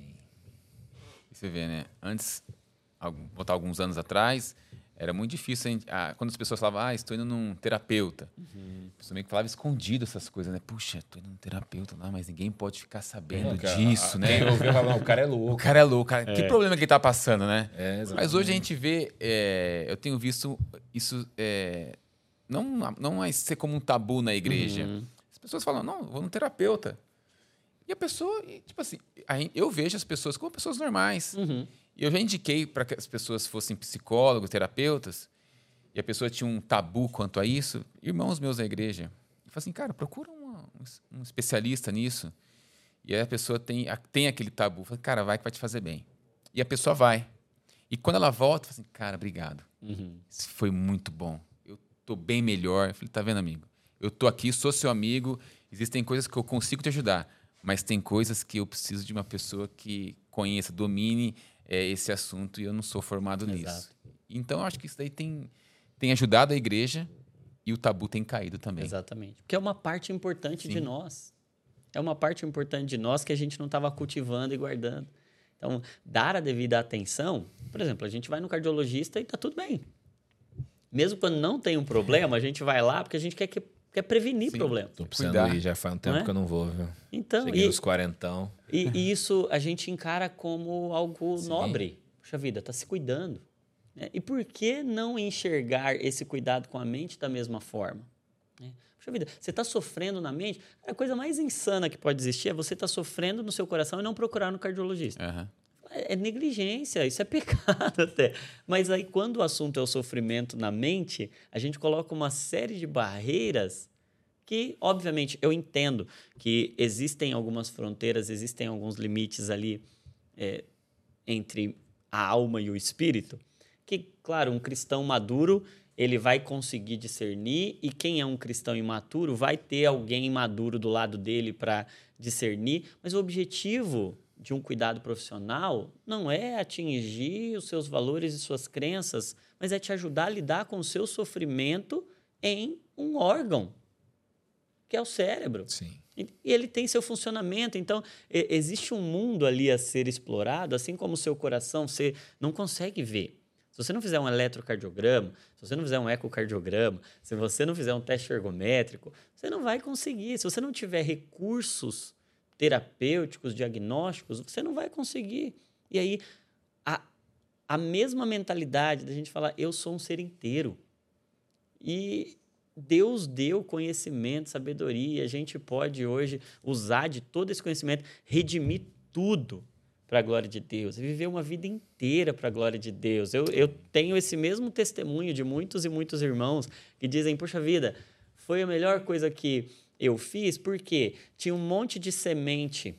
Você vê, né? Antes, botar alguns anos atrás, era muito difícil. a ah, quando as pessoas falavam, ah, estou indo num terapeuta. A pessoa meio que falava escondido essas coisas, né? Puxa, estou indo num terapeuta lá, mas ninguém pode ficar sabendo Cara, disso, a- né? Quem ouviu falar, "Não, o cara é O louco. cara é louco, cara. Que problema que ele tá passando, né? É, Mas hoje a gente vê, é, eu tenho visto isso é, não, não mais ser como um tabu na igreja. Uhum. As pessoas falam, não, vou no terapeuta. E a pessoa, tipo assim, a eu vejo as pessoas como pessoas normais. Uhum. E eu já indiquei para que as pessoas fossem psicólogos, terapeutas, e a pessoa tinha um tabu quanto a isso, irmãos meus da igreja. Eu falei assim, cara, procura uma- um, es- especialista nisso. E aí a pessoa tem, tem aquele tabu. Eu falei, cara, vai que vai te fazer bem. E a pessoa vai. E quando ela volta, eu falei assim, cara, obrigado. Uhum. Isso foi muito bom. Eu tô bem melhor. Eu falei, tá vendo, amigo? Eu tô aqui, sou seu amigo. Existem coisas que eu consigo te ajudar, mas tem coisas que eu preciso de uma pessoa que conheça, domine eh, esse assunto e eu não sou formado nisso. Exato. Então, eu acho que isso daí tem, tem ajudado a igreja e o tabu tem caído também. Exatamente. Porque é uma parte importante de Sim. nós. É uma parte importante de nós que a gente não estava cultivando e guardando. Então, dar a devida atenção, por exemplo, a gente vai no cardiologista e está tudo bem. Mesmo quando não tem um problema, a gente vai lá porque a gente quer, que- quer prevenir Sim. problema. Tô precisando Cuidar. ir, já faz um tempo é? que eu não vou, viu? Então, Cheguei e, nos quarentão. e- e isso a gente encara como algo Sim. nobre. Puxa vida, tá se cuidando. né? E por que não enxergar esse cuidado com a mente da mesma forma? né? Puxa vida, você está sofrendo na mente, a coisa mais insana que pode existir é você estar sofrendo no seu coração e não procurar no cardiologista. Aham. É negligência, isso é pecado até. Mas aí, quando o assunto é o sofrimento na mente, a gente coloca uma série de barreiras que, obviamente, eu entendo que existem algumas fronteiras, existem alguns limites ali é, entre a alma e o espírito, que, claro, um cristão maduro ele vai conseguir discernir e quem é um cristão imaturo vai ter alguém imaduro do lado dele para discernir, mas o objetivo de um cuidado profissional não é atingir os seus valores e suas crenças, mas é te ajudar a lidar com o seu sofrimento em um órgão, que é o cérebro. Sim. E ele tem seu funcionamento. Então, existe um mundo ali a ser explorado, assim como o seu coração, você não consegue ver. Se você não fizer um eletrocardiograma, se você não fizer um ecocardiograma, se você não fizer um teste ergométrico, você não vai conseguir. Se você não tiver recursos terapêuticos, diagnósticos, você não vai conseguir. E aí, a, a mesma mentalidade da gente falar, eu sou um ser inteiro. E Deus deu conhecimento, sabedoria. A gente pode hoje usar de todo esse conhecimento, redimir tudo para a glória de Deus, viver uma vida inteira para a glória de Deus. Eu, eu tenho esse mesmo testemunho de muitos e muitos irmãos que dizem: Poxa vida, foi a melhor coisa que eu fiz, porque tinha um monte de semente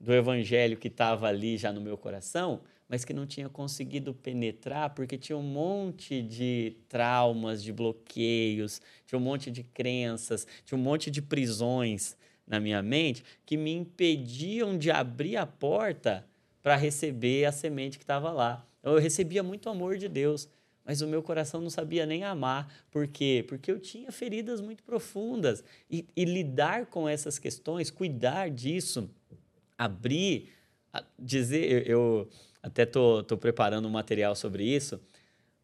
do evangelho que estava ali já no meu coração, mas que não tinha conseguido penetrar porque tinha um monte de traumas, de bloqueios, tinha um monte de crenças, tinha um monte de prisões na minha mente que me impediam de abrir a porta para receber a semente que estava lá. Então, Eu recebia muito amor de Deus, mas o meu coração não sabia nem amar. Por quê? Porque eu tinha feridas muito profundas. E, e lidar com essas questões, cuidar disso, abrir, dizer, eu, eu até tô, tô preparando um material sobre isso,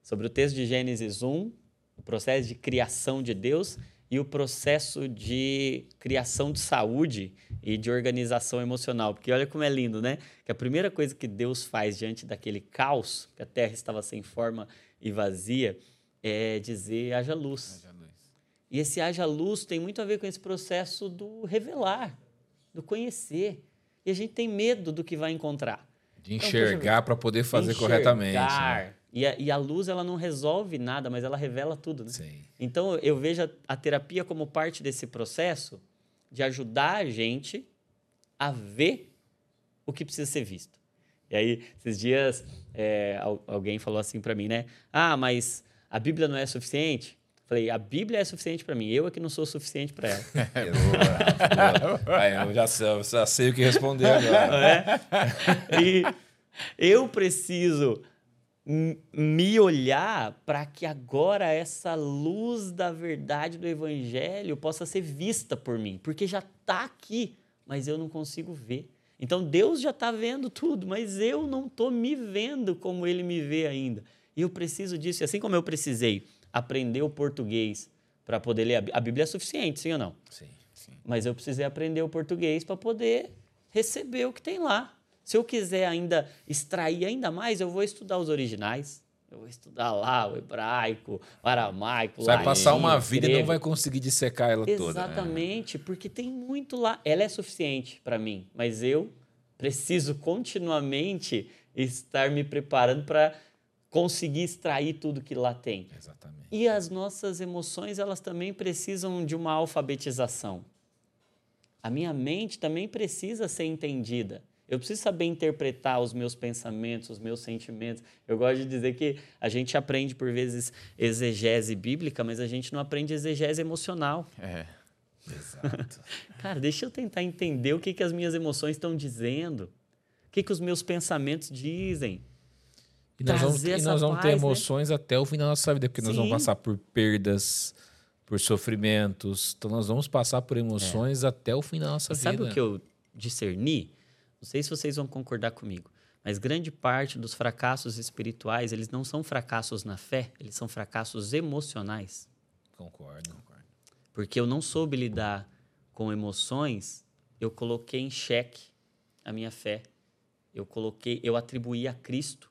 sobre o texto de Gênesis 1, o processo de criação de Deus e o processo de criação de saúde e de organização emocional. Porque olha como é lindo, né? Que a primeira coisa que Deus faz diante daquele caos, que a terra estava sem forma e vazia, é dizer haja luz. Haja luz. E esse haja luz tem muito a ver com esse processo do revelar, do conhecer. E a gente tem medo do que vai encontrar. De Então, enxergar para poder fazer Enxergar. corretamente. né? E, a, e a luz, ela não resolve nada, mas ela revela tudo, né? Sim. Então, eu vejo a, a terapia como parte desse processo de ajudar a gente a ver o que precisa ser visto. E aí, esses dias, é, al- alguém falou assim para mim, né? Ah, mas a Bíblia não é suficiente? Falei, a Bíblia é suficiente para mim, eu é que não sou suficiente para ela. Aí, eu já sei, já sei o que responder agora. é? E eu preciso me olhar para que agora essa luz da verdade do evangelho possa ser vista por mim, porque já está aqui, mas eu não consigo ver. Então Deus já está vendo tudo, mas eu não estou me vendo como Ele me vê ainda. E eu preciso disso. E assim como eu precisei aprender o português para poder ler a Bíblia, é suficiente, sim ou não? Sim, sim. Mas eu precisei aprender o português para poder receber o que tem lá. Se eu quiser ainda extrair ainda mais, eu vou estudar os originais. Eu vou estudar lá o hebraico, o aramaico. Você vai passar uma vida grego. e não vai conseguir dissecar ela Exatamente, toda. Exatamente, né? porque tem muito lá. Ela é suficiente para mim, mas eu preciso continuamente estar me preparando para conseguir extrair tudo que lá tem. Exatamente. E as nossas emoções, elas também precisam de uma alfabetização. A minha mente também precisa ser entendida. Eu preciso saber interpretar os meus pensamentos, os meus sentimentos. Eu gosto de dizer que a gente aprende, por vezes, exegese bíblica, mas a gente não aprende exegese emocional. É. Exato. Cara, deixa eu tentar entender o que, que as minhas emoções estão dizendo, o que, que os meus pensamentos dizem. E nós vamos, e nós vamos paz, ter né? emoções né? até o final da nossa vida, porque Sim. nós vamos passar por perdas, por sofrimentos. Então nós vamos passar por emoções é. até o final da nossa e vida. Sabe o que eu discerni? Não sei se vocês vão concordar comigo, mas grande parte dos fracassos espirituais, eles não são fracassos na fé, eles são fracassos emocionais. Concordo. Porque eu não soube lidar com emoções, eu coloquei em xeque a minha fé. Eu coloquei, eu atribuí a Cristo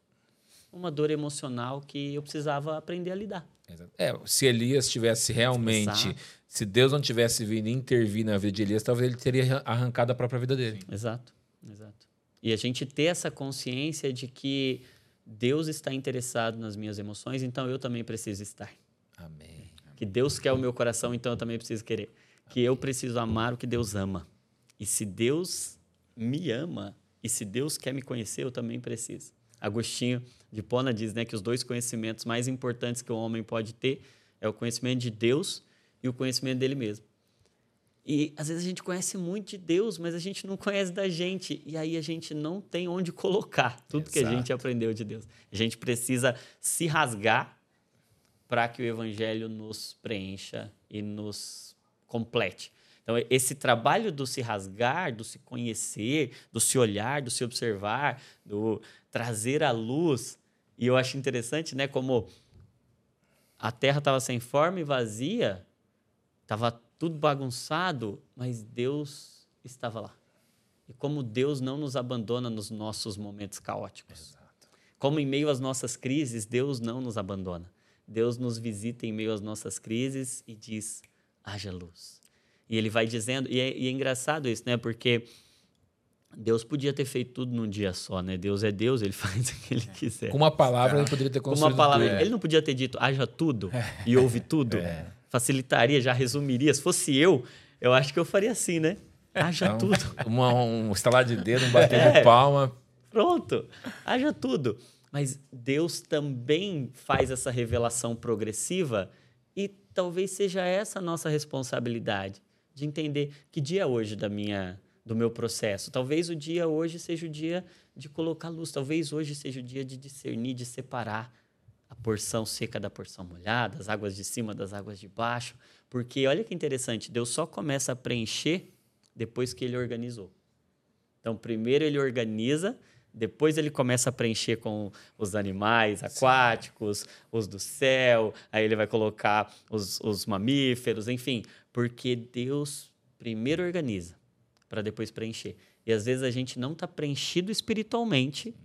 uma dor emocional que eu precisava aprender a lidar. É, se Elias tivesse realmente, Exato. se Deus não tivesse vindo intervir na vida de Elias, talvez ele teria arrancado a própria vida dele. Exato. Exato. E a gente ter essa consciência de que Deus está interessado nas minhas emoções, então eu também preciso estar. Amém. Que Deus quer o meu coração, então eu também preciso querer. Que eu preciso amar o que Deus ama. E se Deus me ama, e se Deus quer me conhecer, eu também preciso. Agostinho de Pona diz né, que os dois conhecimentos mais importantes que o homem pode ter é o conhecimento de Deus e o conhecimento dele mesmo. E às vezes a gente conhece muito de Deus, mas a gente não conhece da gente. E aí a gente não tem onde colocar tudo Exato. que a gente aprendeu de Deus. A gente precisa se rasgar para que o evangelho nos preencha e nos complete. Então, esse trabalho do se rasgar, do se conhecer, do se olhar, do se observar, do trazer à luz. E eu acho interessante, né, como a terra estava sem forma e vazia, estava tudo bagunçado, mas Deus estava lá. E como Deus não nos abandona nos nossos momentos caóticos. Exato. Como em meio às nossas crises, Deus não nos abandona. Deus nos visita em meio às nossas crises e diz: haja luz. E ele vai dizendo, e é, e é engraçado isso, né? Porque Deus podia ter feito tudo num dia só, né? Deus é Deus, ele faz o que ele quiser. Com uma palavra, é. ele poderia ter construído Com uma palavra, tudo. ele não podia ter dito haja tudo é. e ouve tudo. É facilitaria, já resumiria. Se fosse eu, eu acho que eu faria assim, né? Haja então, tudo. Uma, um estalar de dedo, um bater é, de palma. Pronto, haja tudo. Mas Deus também faz essa revelação progressiva e talvez seja essa a nossa responsabilidade de entender que dia é hoje da minha do meu processo. Talvez o dia hoje seja o dia de colocar luz, talvez hoje seja o dia de discernir, de separar porção seca da porção molhada, as águas de cima das águas de baixo, porque olha que interessante, Deus só começa a preencher depois que ele organizou. Então, primeiro ele organiza, depois ele começa a preencher com os animais aquáticos, Sim. os do céu, aí ele vai colocar os, os mamíferos, enfim, porque Deus primeiro organiza para depois preencher. E às vezes a gente não está preenchido espiritualmente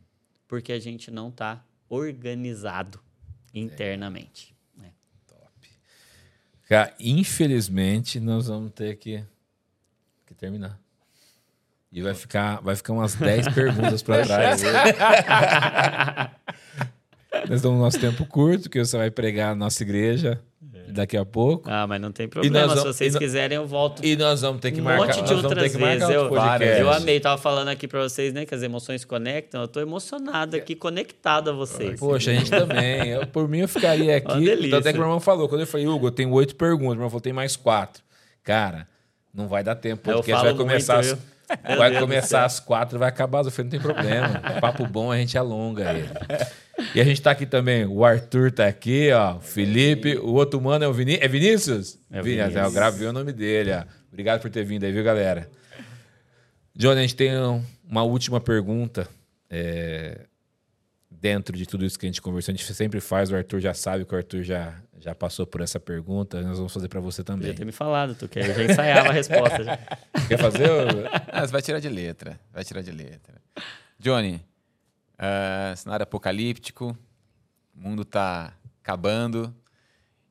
porque a gente não está organizado internamente. É. Top. Cara, infelizmente, nós vamos ter que, que terminar. E vai ficar, vai ficar umas 10 perguntas para trás. Nós estamos no nosso tempo curto, que você vai pregar na nossa igreja daqui a pouco. Ah, mas não tem problema. Vamos, Se vocês quiserem, eu volto. E nós vamos ter que um marcar. monte de outras vezes. Eu, eu amei. Tava falando aqui para vocês, né? Que as emoções conectam. Eu tô emocionado aqui, conectado a vocês. Poxa, a gente também. Eu, por mim, eu ficaria aqui. Até que meu irmão falou. Quando eu falei, Hugo, eu tenho oito perguntas. Meu irmão falou, tem mais quatro. Cara, não vai dar tempo. Porque vai começar... Muito, Vai começar às quatro, vai acabar. Eu falei, não tem problema. Papo bom, a gente alonga ele. E a gente tá aqui também, o Arthur tá aqui, ó, o Felipe, o outro mano é o Viní é Vinícius? É Vinícius. Eu gravei o nome dele, ó. Obrigado por ter vindo aí, viu, galera? Johnny, a gente tem um, uma última pergunta. É, dentro de tudo isso que a gente conversou, a gente sempre faz, o Arthur já sabe que o Arthur já, já passou por essa pergunta, nós vamos fazer para você também. Podia ter me falado, tu quer? Eu já ensaiava a resposta. Já. Quer fazer? ah, você vai tirar de letra, vai tirar de letra. Johnny, uh, cenário apocalíptico, o mundo tá acabando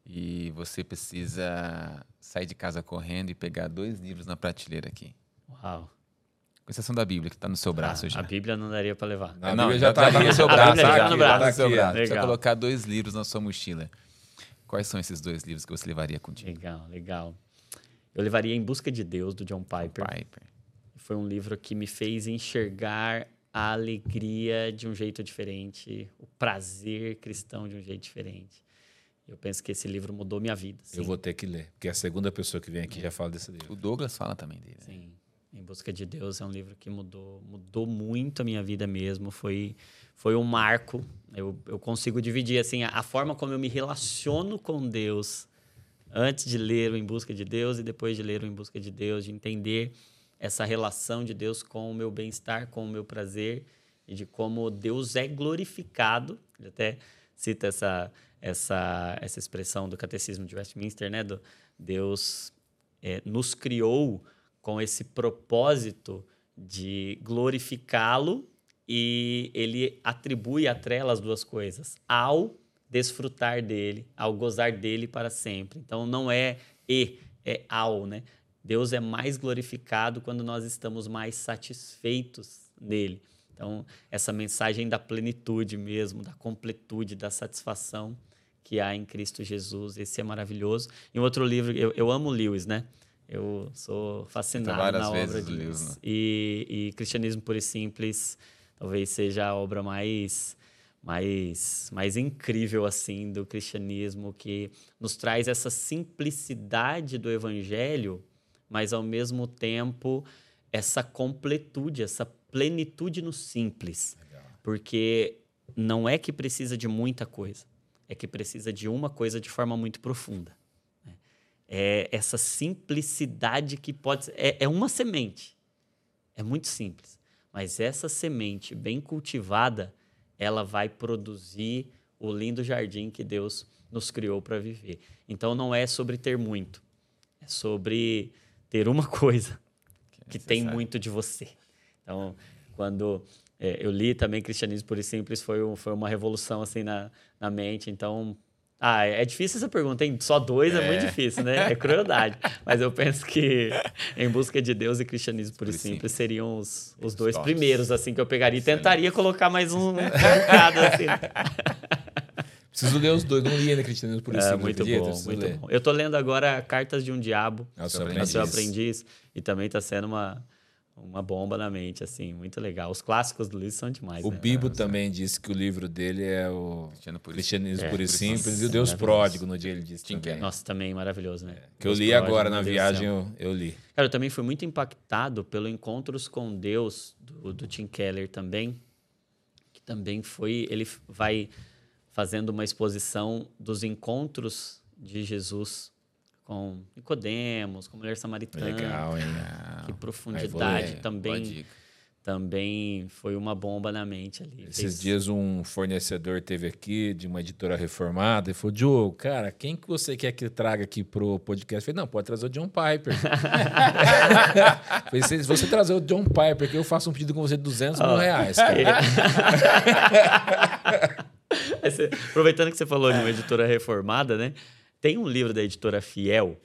e você precisa sair de casa correndo e pegar dois livros na prateleira aqui. Uau. Com exceção da Bíblia, que está no seu braço ah, já. A Bíblia não daria para levar. Não, não, já está no seu braço. A Bíblia já tá no braço. Tá no seu braço. Legal. Precisa colocar dois livros na sua mochila. Quais são esses dois livros que você levaria contigo? Legal, legal. Eu levaria Em Busca de Deus, do John Piper. Piper. Foi um livro que me fez enxergar a alegria de um jeito diferente, o prazer cristão de um jeito diferente. Eu penso que esse livro mudou minha vida. Sim. Eu vou ter que ler, porque é a segunda pessoa que vem aqui já fala desse livro. O Douglas fala também dele. Né? Sim. Em Busca de Deus é um livro que mudou, mudou muito a minha vida mesmo. Foi, foi um marco. Eu, eu consigo dividir assim a, a forma como eu me relaciono com Deus antes de ler o Em Busca de Deus e depois de ler o Em Busca de Deus, de entender essa relação de Deus com o meu bem-estar, com o meu prazer e de como Deus é glorificado. Ele até cita essa, essa, essa expressão do Catecismo de Westminster, né? Do Deus é, nos criou com esse propósito de glorificá-lo e ele atribui a trela as duas coisas ao desfrutar dele, ao gozar dele para sempre. Então não é e, é ao, né? Deus é mais glorificado quando nós estamos mais satisfeitos nele. Então, essa mensagem da plenitude mesmo, da completude, da satisfação que há em Cristo Jesus, esse é maravilhoso. Em outro livro, eu, eu amo Lewis, né? Eu sou fascinado na obra de Lewis. Né? E, e Cristianismo Puro e Simples talvez seja a obra mais, mais, mais incrível assim do cristianismo, que nos traz essa simplicidade do evangelho, mas ao mesmo tempo essa completude, essa plenitude no simples. Legal. Porque não é que precisa de muita coisa, é que precisa de uma coisa de forma muito profunda é essa simplicidade que pode ser. É, é uma semente. É muito simples. Mas essa semente bem cultivada, ela vai produzir o lindo jardim que Deus nos criou para viver. Então não é sobre ter muito, é sobre ter uma coisa que, que tem muito de você. Então, quando é, eu li também Cristianismo Puro e Simples, foi, um, foi uma revolução assim na, na mente. Então, ah, é difícil essa pergunta, hein? Só dois é, é muito difícil, né? É crueldade. Mas eu penso que Em Busca de Deus e Cristianismo Puro e Simples seriam os, os dois Tops. primeiros, assim, que eu pegaria. E tentaria colocar mais um, um assim. Preciso ler os dois, não li ainda Cristianismo Puro e é, Simples. É, muito bom, muito ler. bom. Eu tô lendo agora Cartas de um Diabo, Nossa, a seu aprendiz. E também tá sendo uma uma bomba na mente, assim, muito legal. Os clássicos do Luiz são demais. O né? Bibo é, também disse que o livro dele é o Cristianismo Puro e é, Simples e o Deus Pródigo, no dia ele disse também. Nossa, também maravilhoso, né? É, que eu li Pródigo, agora na viagem, eu, eu, li. Cara, eu também fui muito impactado pelo Encontros com Deus, do, do Tim Keller também, que também foi, ele vai fazendo uma exposição dos encontros de Jesus com Nicodemos, com mulher samaritana. Legal, hein? Que profundidade também. Também foi uma bomba na mente ali. Esses Fez... dias um fornecedor teve aqui de uma editora reformada e falou: Diogo, cara, quem que você quer que traga aqui pro podcast? Eu falei, não, pode trazer o John Piper. falei, se você trazer o John Piper, que eu faço um pedido com você de 200 oh. mil reais. Aproveitando que você falou de uma editora reformada, né? Tem um livro da editora Fiel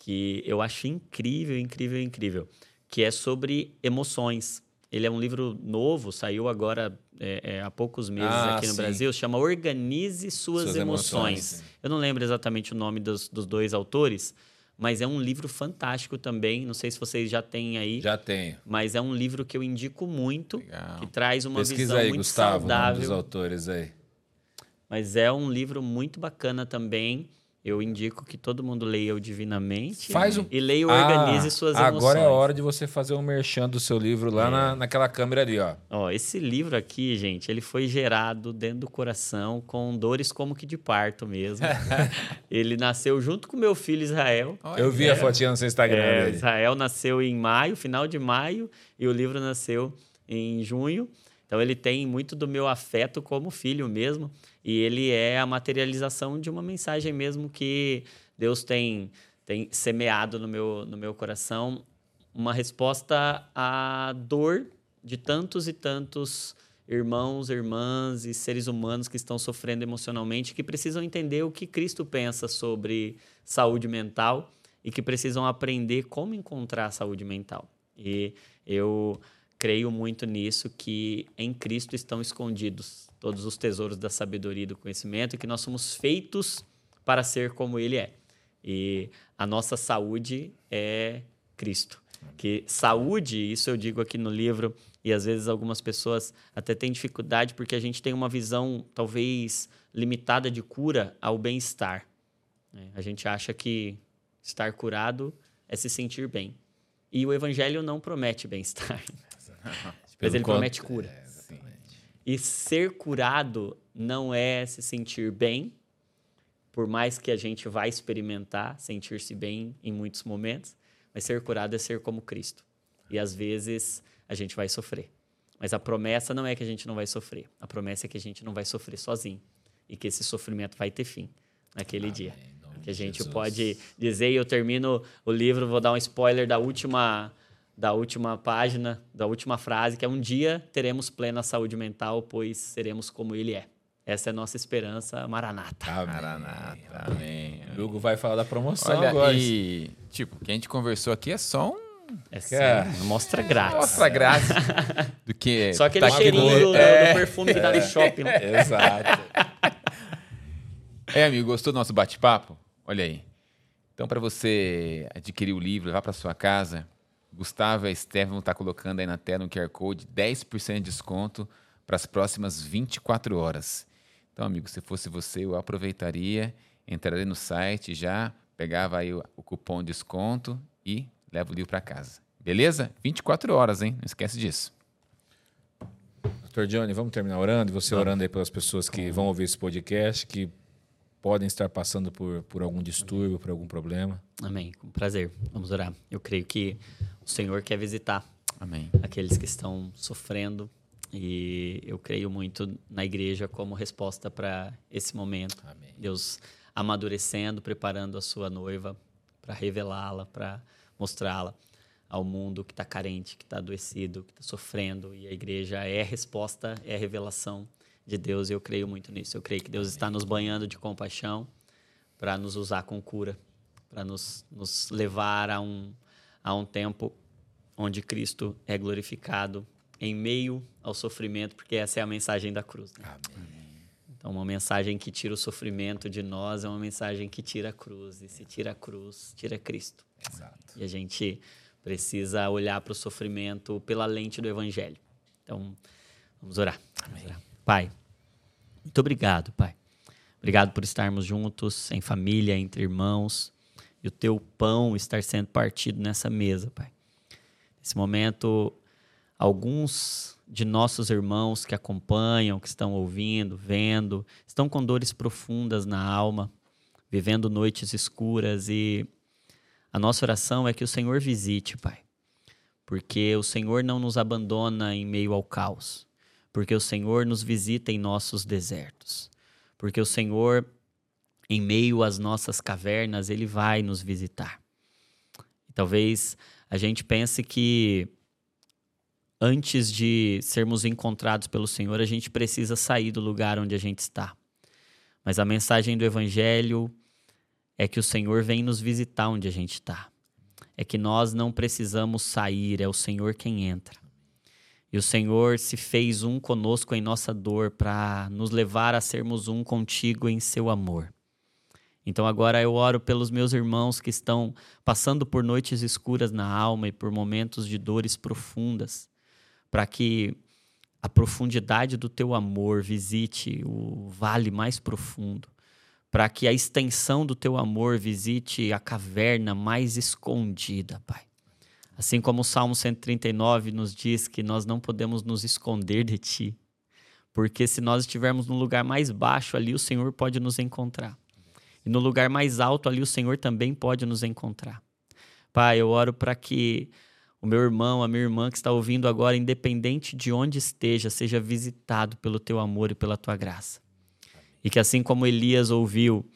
que eu acho incrível, incrível, incrível, que é sobre emoções. Ele é um livro novo, saiu agora é, é, há poucos meses ah, aqui no sim. Brasil, chama Organize Suas, Suas Emoções. emoções. Eu não lembro exatamente o nome dos, dos dois autores, mas é um livro fantástico também. Não sei se vocês já têm aí. Já tenho. Mas é um livro que eu indico muito, Legal. que traz uma Pesquisa visão aí, muito Gustavo, saudável. Um dos autores aí. Mas é um livro muito bacana também eu indico que todo mundo leia o Divinamente Faz um... e leia o Organize ah, Suas Emoções. Agora é hora de você fazer um merchan do seu livro lá é. na, naquela câmera ali, ó. ó. Esse livro aqui, gente, ele foi gerado dentro do coração com dores como que de parto mesmo. ele nasceu junto com meu filho Israel. Eu vi é. a fotinha no seu Instagram é, Israel nasceu em maio, final de maio, e o livro nasceu em junho. Então ele tem muito do meu afeto como filho mesmo, e ele é a materialização de uma mensagem mesmo que Deus tem tem semeado no meu no meu coração, uma resposta à dor de tantos e tantos irmãos, irmãs e seres humanos que estão sofrendo emocionalmente, que precisam entender o que Cristo pensa sobre saúde mental e que precisam aprender como encontrar saúde mental. E eu creio muito nisso que em Cristo estão escondidos todos os tesouros da sabedoria e do conhecimento e que nós somos feitos para ser como ele é. E a nossa saúde é Cristo. Que saúde, isso eu digo aqui no livro, e às vezes algumas pessoas até têm dificuldade porque a gente tem uma visão talvez limitada de cura ao bem-estar. É, a gente acha que estar curado é se sentir bem. E o evangelho não promete bem-estar. Mas ele promete cura. E ser curado não é se sentir bem, por mais que a gente vá experimentar sentir-se bem em muitos momentos, mas ser curado é ser como Cristo. E às vezes a gente vai sofrer. Mas a promessa não é que a gente não vai sofrer. A promessa é que a gente não vai sofrer sozinho e que esse sofrimento vai ter fim naquele Amém. dia. Que a gente Jesus. pode dizer, e eu termino o livro, vou dar um spoiler da última da última página, da última frase, que é um dia teremos plena saúde mental, pois seremos como ele é. Essa é a nossa esperança, Maranata. Amém. Maranata. Amém. O Hugo vai falar da promoção Olha, agora. E, tipo, o que a gente conversou aqui é só um é sério, mostra grátis. Mostra grátis. do que Só aquele tá cheirinho do, é, do, perfume que dá no shopping. Exato. É, amigo, gostou do nosso bate-papo? Olha aí. Então, para você adquirir o livro, levar para sua casa, Gustavo e Estevam está colocando aí na tela um QR Code, 10% de desconto para as próximas 24 horas. Então, amigo, se fosse você, eu aproveitaria, entraria no site já, pegava aí o, o cupom de desconto e leva o livro para casa. Beleza? 24 horas, hein? Não esquece disso. Doutor Johnny, vamos terminar orando? E você vamos. orando aí pelas pessoas que vão ouvir esse podcast, que podem estar passando por, por algum distúrbio, por algum problema. Amém. Com prazer. Vamos orar. Eu creio que o Senhor quer visitar Amém. aqueles que estão sofrendo. E eu creio muito na igreja como resposta para esse momento. Amém. Deus amadurecendo, preparando a sua noiva para revelá-la, para mostrá-la ao mundo que está carente, que está adoecido, que está sofrendo. E a igreja é a resposta, é a revelação de Deus. E eu creio muito nisso. Eu creio que Deus está nos banhando de compaixão para nos usar com cura, para nos, nos levar a um, a um tempo onde Cristo é glorificado em meio ao sofrimento, porque essa é a mensagem da cruz. Né? Então, uma mensagem que tira o sofrimento de nós é uma mensagem que tira a cruz. E se tira a cruz, tira Cristo. Exato. E a gente precisa olhar para o sofrimento pela lente do Evangelho. Então, vamos orar. vamos orar. Pai, muito obrigado, Pai. Obrigado por estarmos juntos, em família, entre irmãos, e o teu pão estar sendo partido nessa mesa, Pai. Nesse momento, alguns de nossos irmãos que acompanham, que estão ouvindo, vendo, estão com dores profundas na alma, vivendo noites escuras e a nossa oração é que o Senhor visite, Pai, porque o Senhor não nos abandona em meio ao caos, porque o Senhor nos visita em nossos desertos, porque o Senhor, em meio às nossas cavernas, Ele vai nos visitar. E talvez a gente pense que antes de sermos encontrados pelo Senhor, a gente precisa sair do lugar onde a gente está. Mas a mensagem do Evangelho é que o Senhor vem nos visitar onde a gente está. É que nós não precisamos sair, é o Senhor quem entra. E o Senhor se fez um conosco em nossa dor para nos levar a sermos um contigo em seu amor. Então agora eu oro pelos meus irmãos que estão passando por noites escuras na alma e por momentos de dores profundas, para que a profundidade do teu amor visite o vale mais profundo para que a extensão do teu amor visite a caverna mais escondida, Pai. Assim como o Salmo 139 nos diz que nós não podemos nos esconder de Ti, porque se nós estivermos no lugar mais baixo ali, o Senhor pode nos encontrar. E no lugar mais alto ali, o Senhor também pode nos encontrar. Pai, eu oro para que o meu irmão, a minha irmã que está ouvindo agora, independente de onde esteja, seja visitado pelo teu amor e pela tua graça. E que assim como Elias ouviu,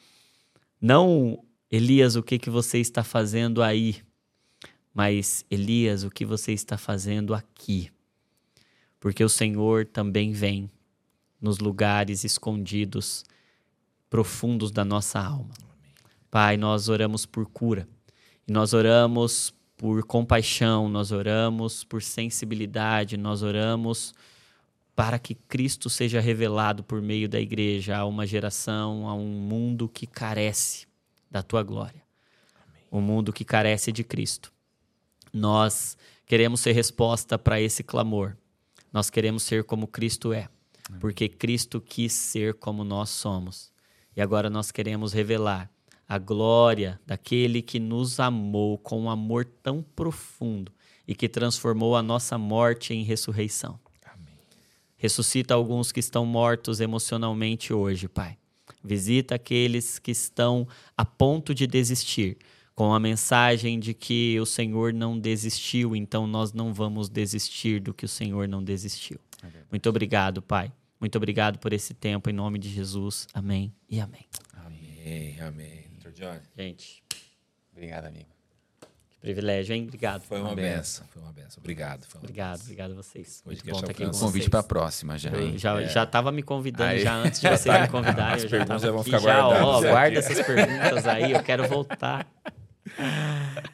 não Elias, o que que você está fazendo aí? Mas Elias, o que você está fazendo aqui? Porque o Senhor também vem nos lugares escondidos, profundos da nossa alma. Pai, nós oramos por cura. Nós oramos por compaixão, nós oramos por sensibilidade, nós oramos para que Cristo seja revelado por meio da igreja a uma geração, a um mundo que carece da tua glória. Um mundo que carece de Cristo. Nós queremos ser resposta para esse clamor. Nós queremos ser como Cristo é, porque Cristo quis ser como nós somos. E agora nós queremos revelar a glória daquele que nos amou com um amor tão profundo e que transformou a nossa morte em ressurreição. Amém. Ressuscita alguns que estão mortos emocionalmente hoje, Pai. Visita aqueles que estão a ponto de desistir, com a mensagem de que o Senhor não desistiu, então nós não vamos desistir do que o Senhor não desistiu. É Muito obrigado, Pai. Muito obrigado por esse tempo, em nome de Jesus. Amém e amém. Amém, amém. Johnny. Gente. Obrigado, amigo. Que privilégio, hein? Obrigado. Foi uma, uma benção. Foi uma benção. Obrigado. Uma obrigado, benção. obrigado a vocês. Muito bom estar aqui com um convite para a próxima já. Eu já é. já estava me convidando aí. já antes de vocês me convidarem. eu já tava vão ficar já, ó, guarda essas perguntas aí, eu quero voltar.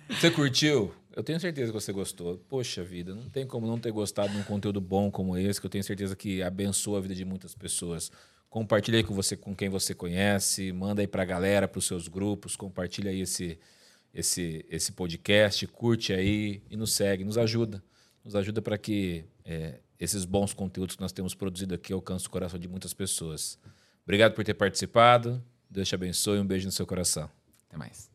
Você curtiu? Eu tenho certeza que você gostou. Poxa vida, não tem como não ter gostado de um conteúdo bom como esse, que eu tenho certeza que abençoa a vida de muitas pessoas. Compartilha aí com você, com quem você conhece, manda aí para a galera, para os seus grupos, compartilha aí esse, esse, esse podcast, curte aí e nos segue, nos ajuda. Nos ajuda para que é, esses bons conteúdos que nós temos produzido aqui alcancem o coração de muitas pessoas. Obrigado por ter participado. Deus te abençoe. Um beijo no seu coração. Até mais.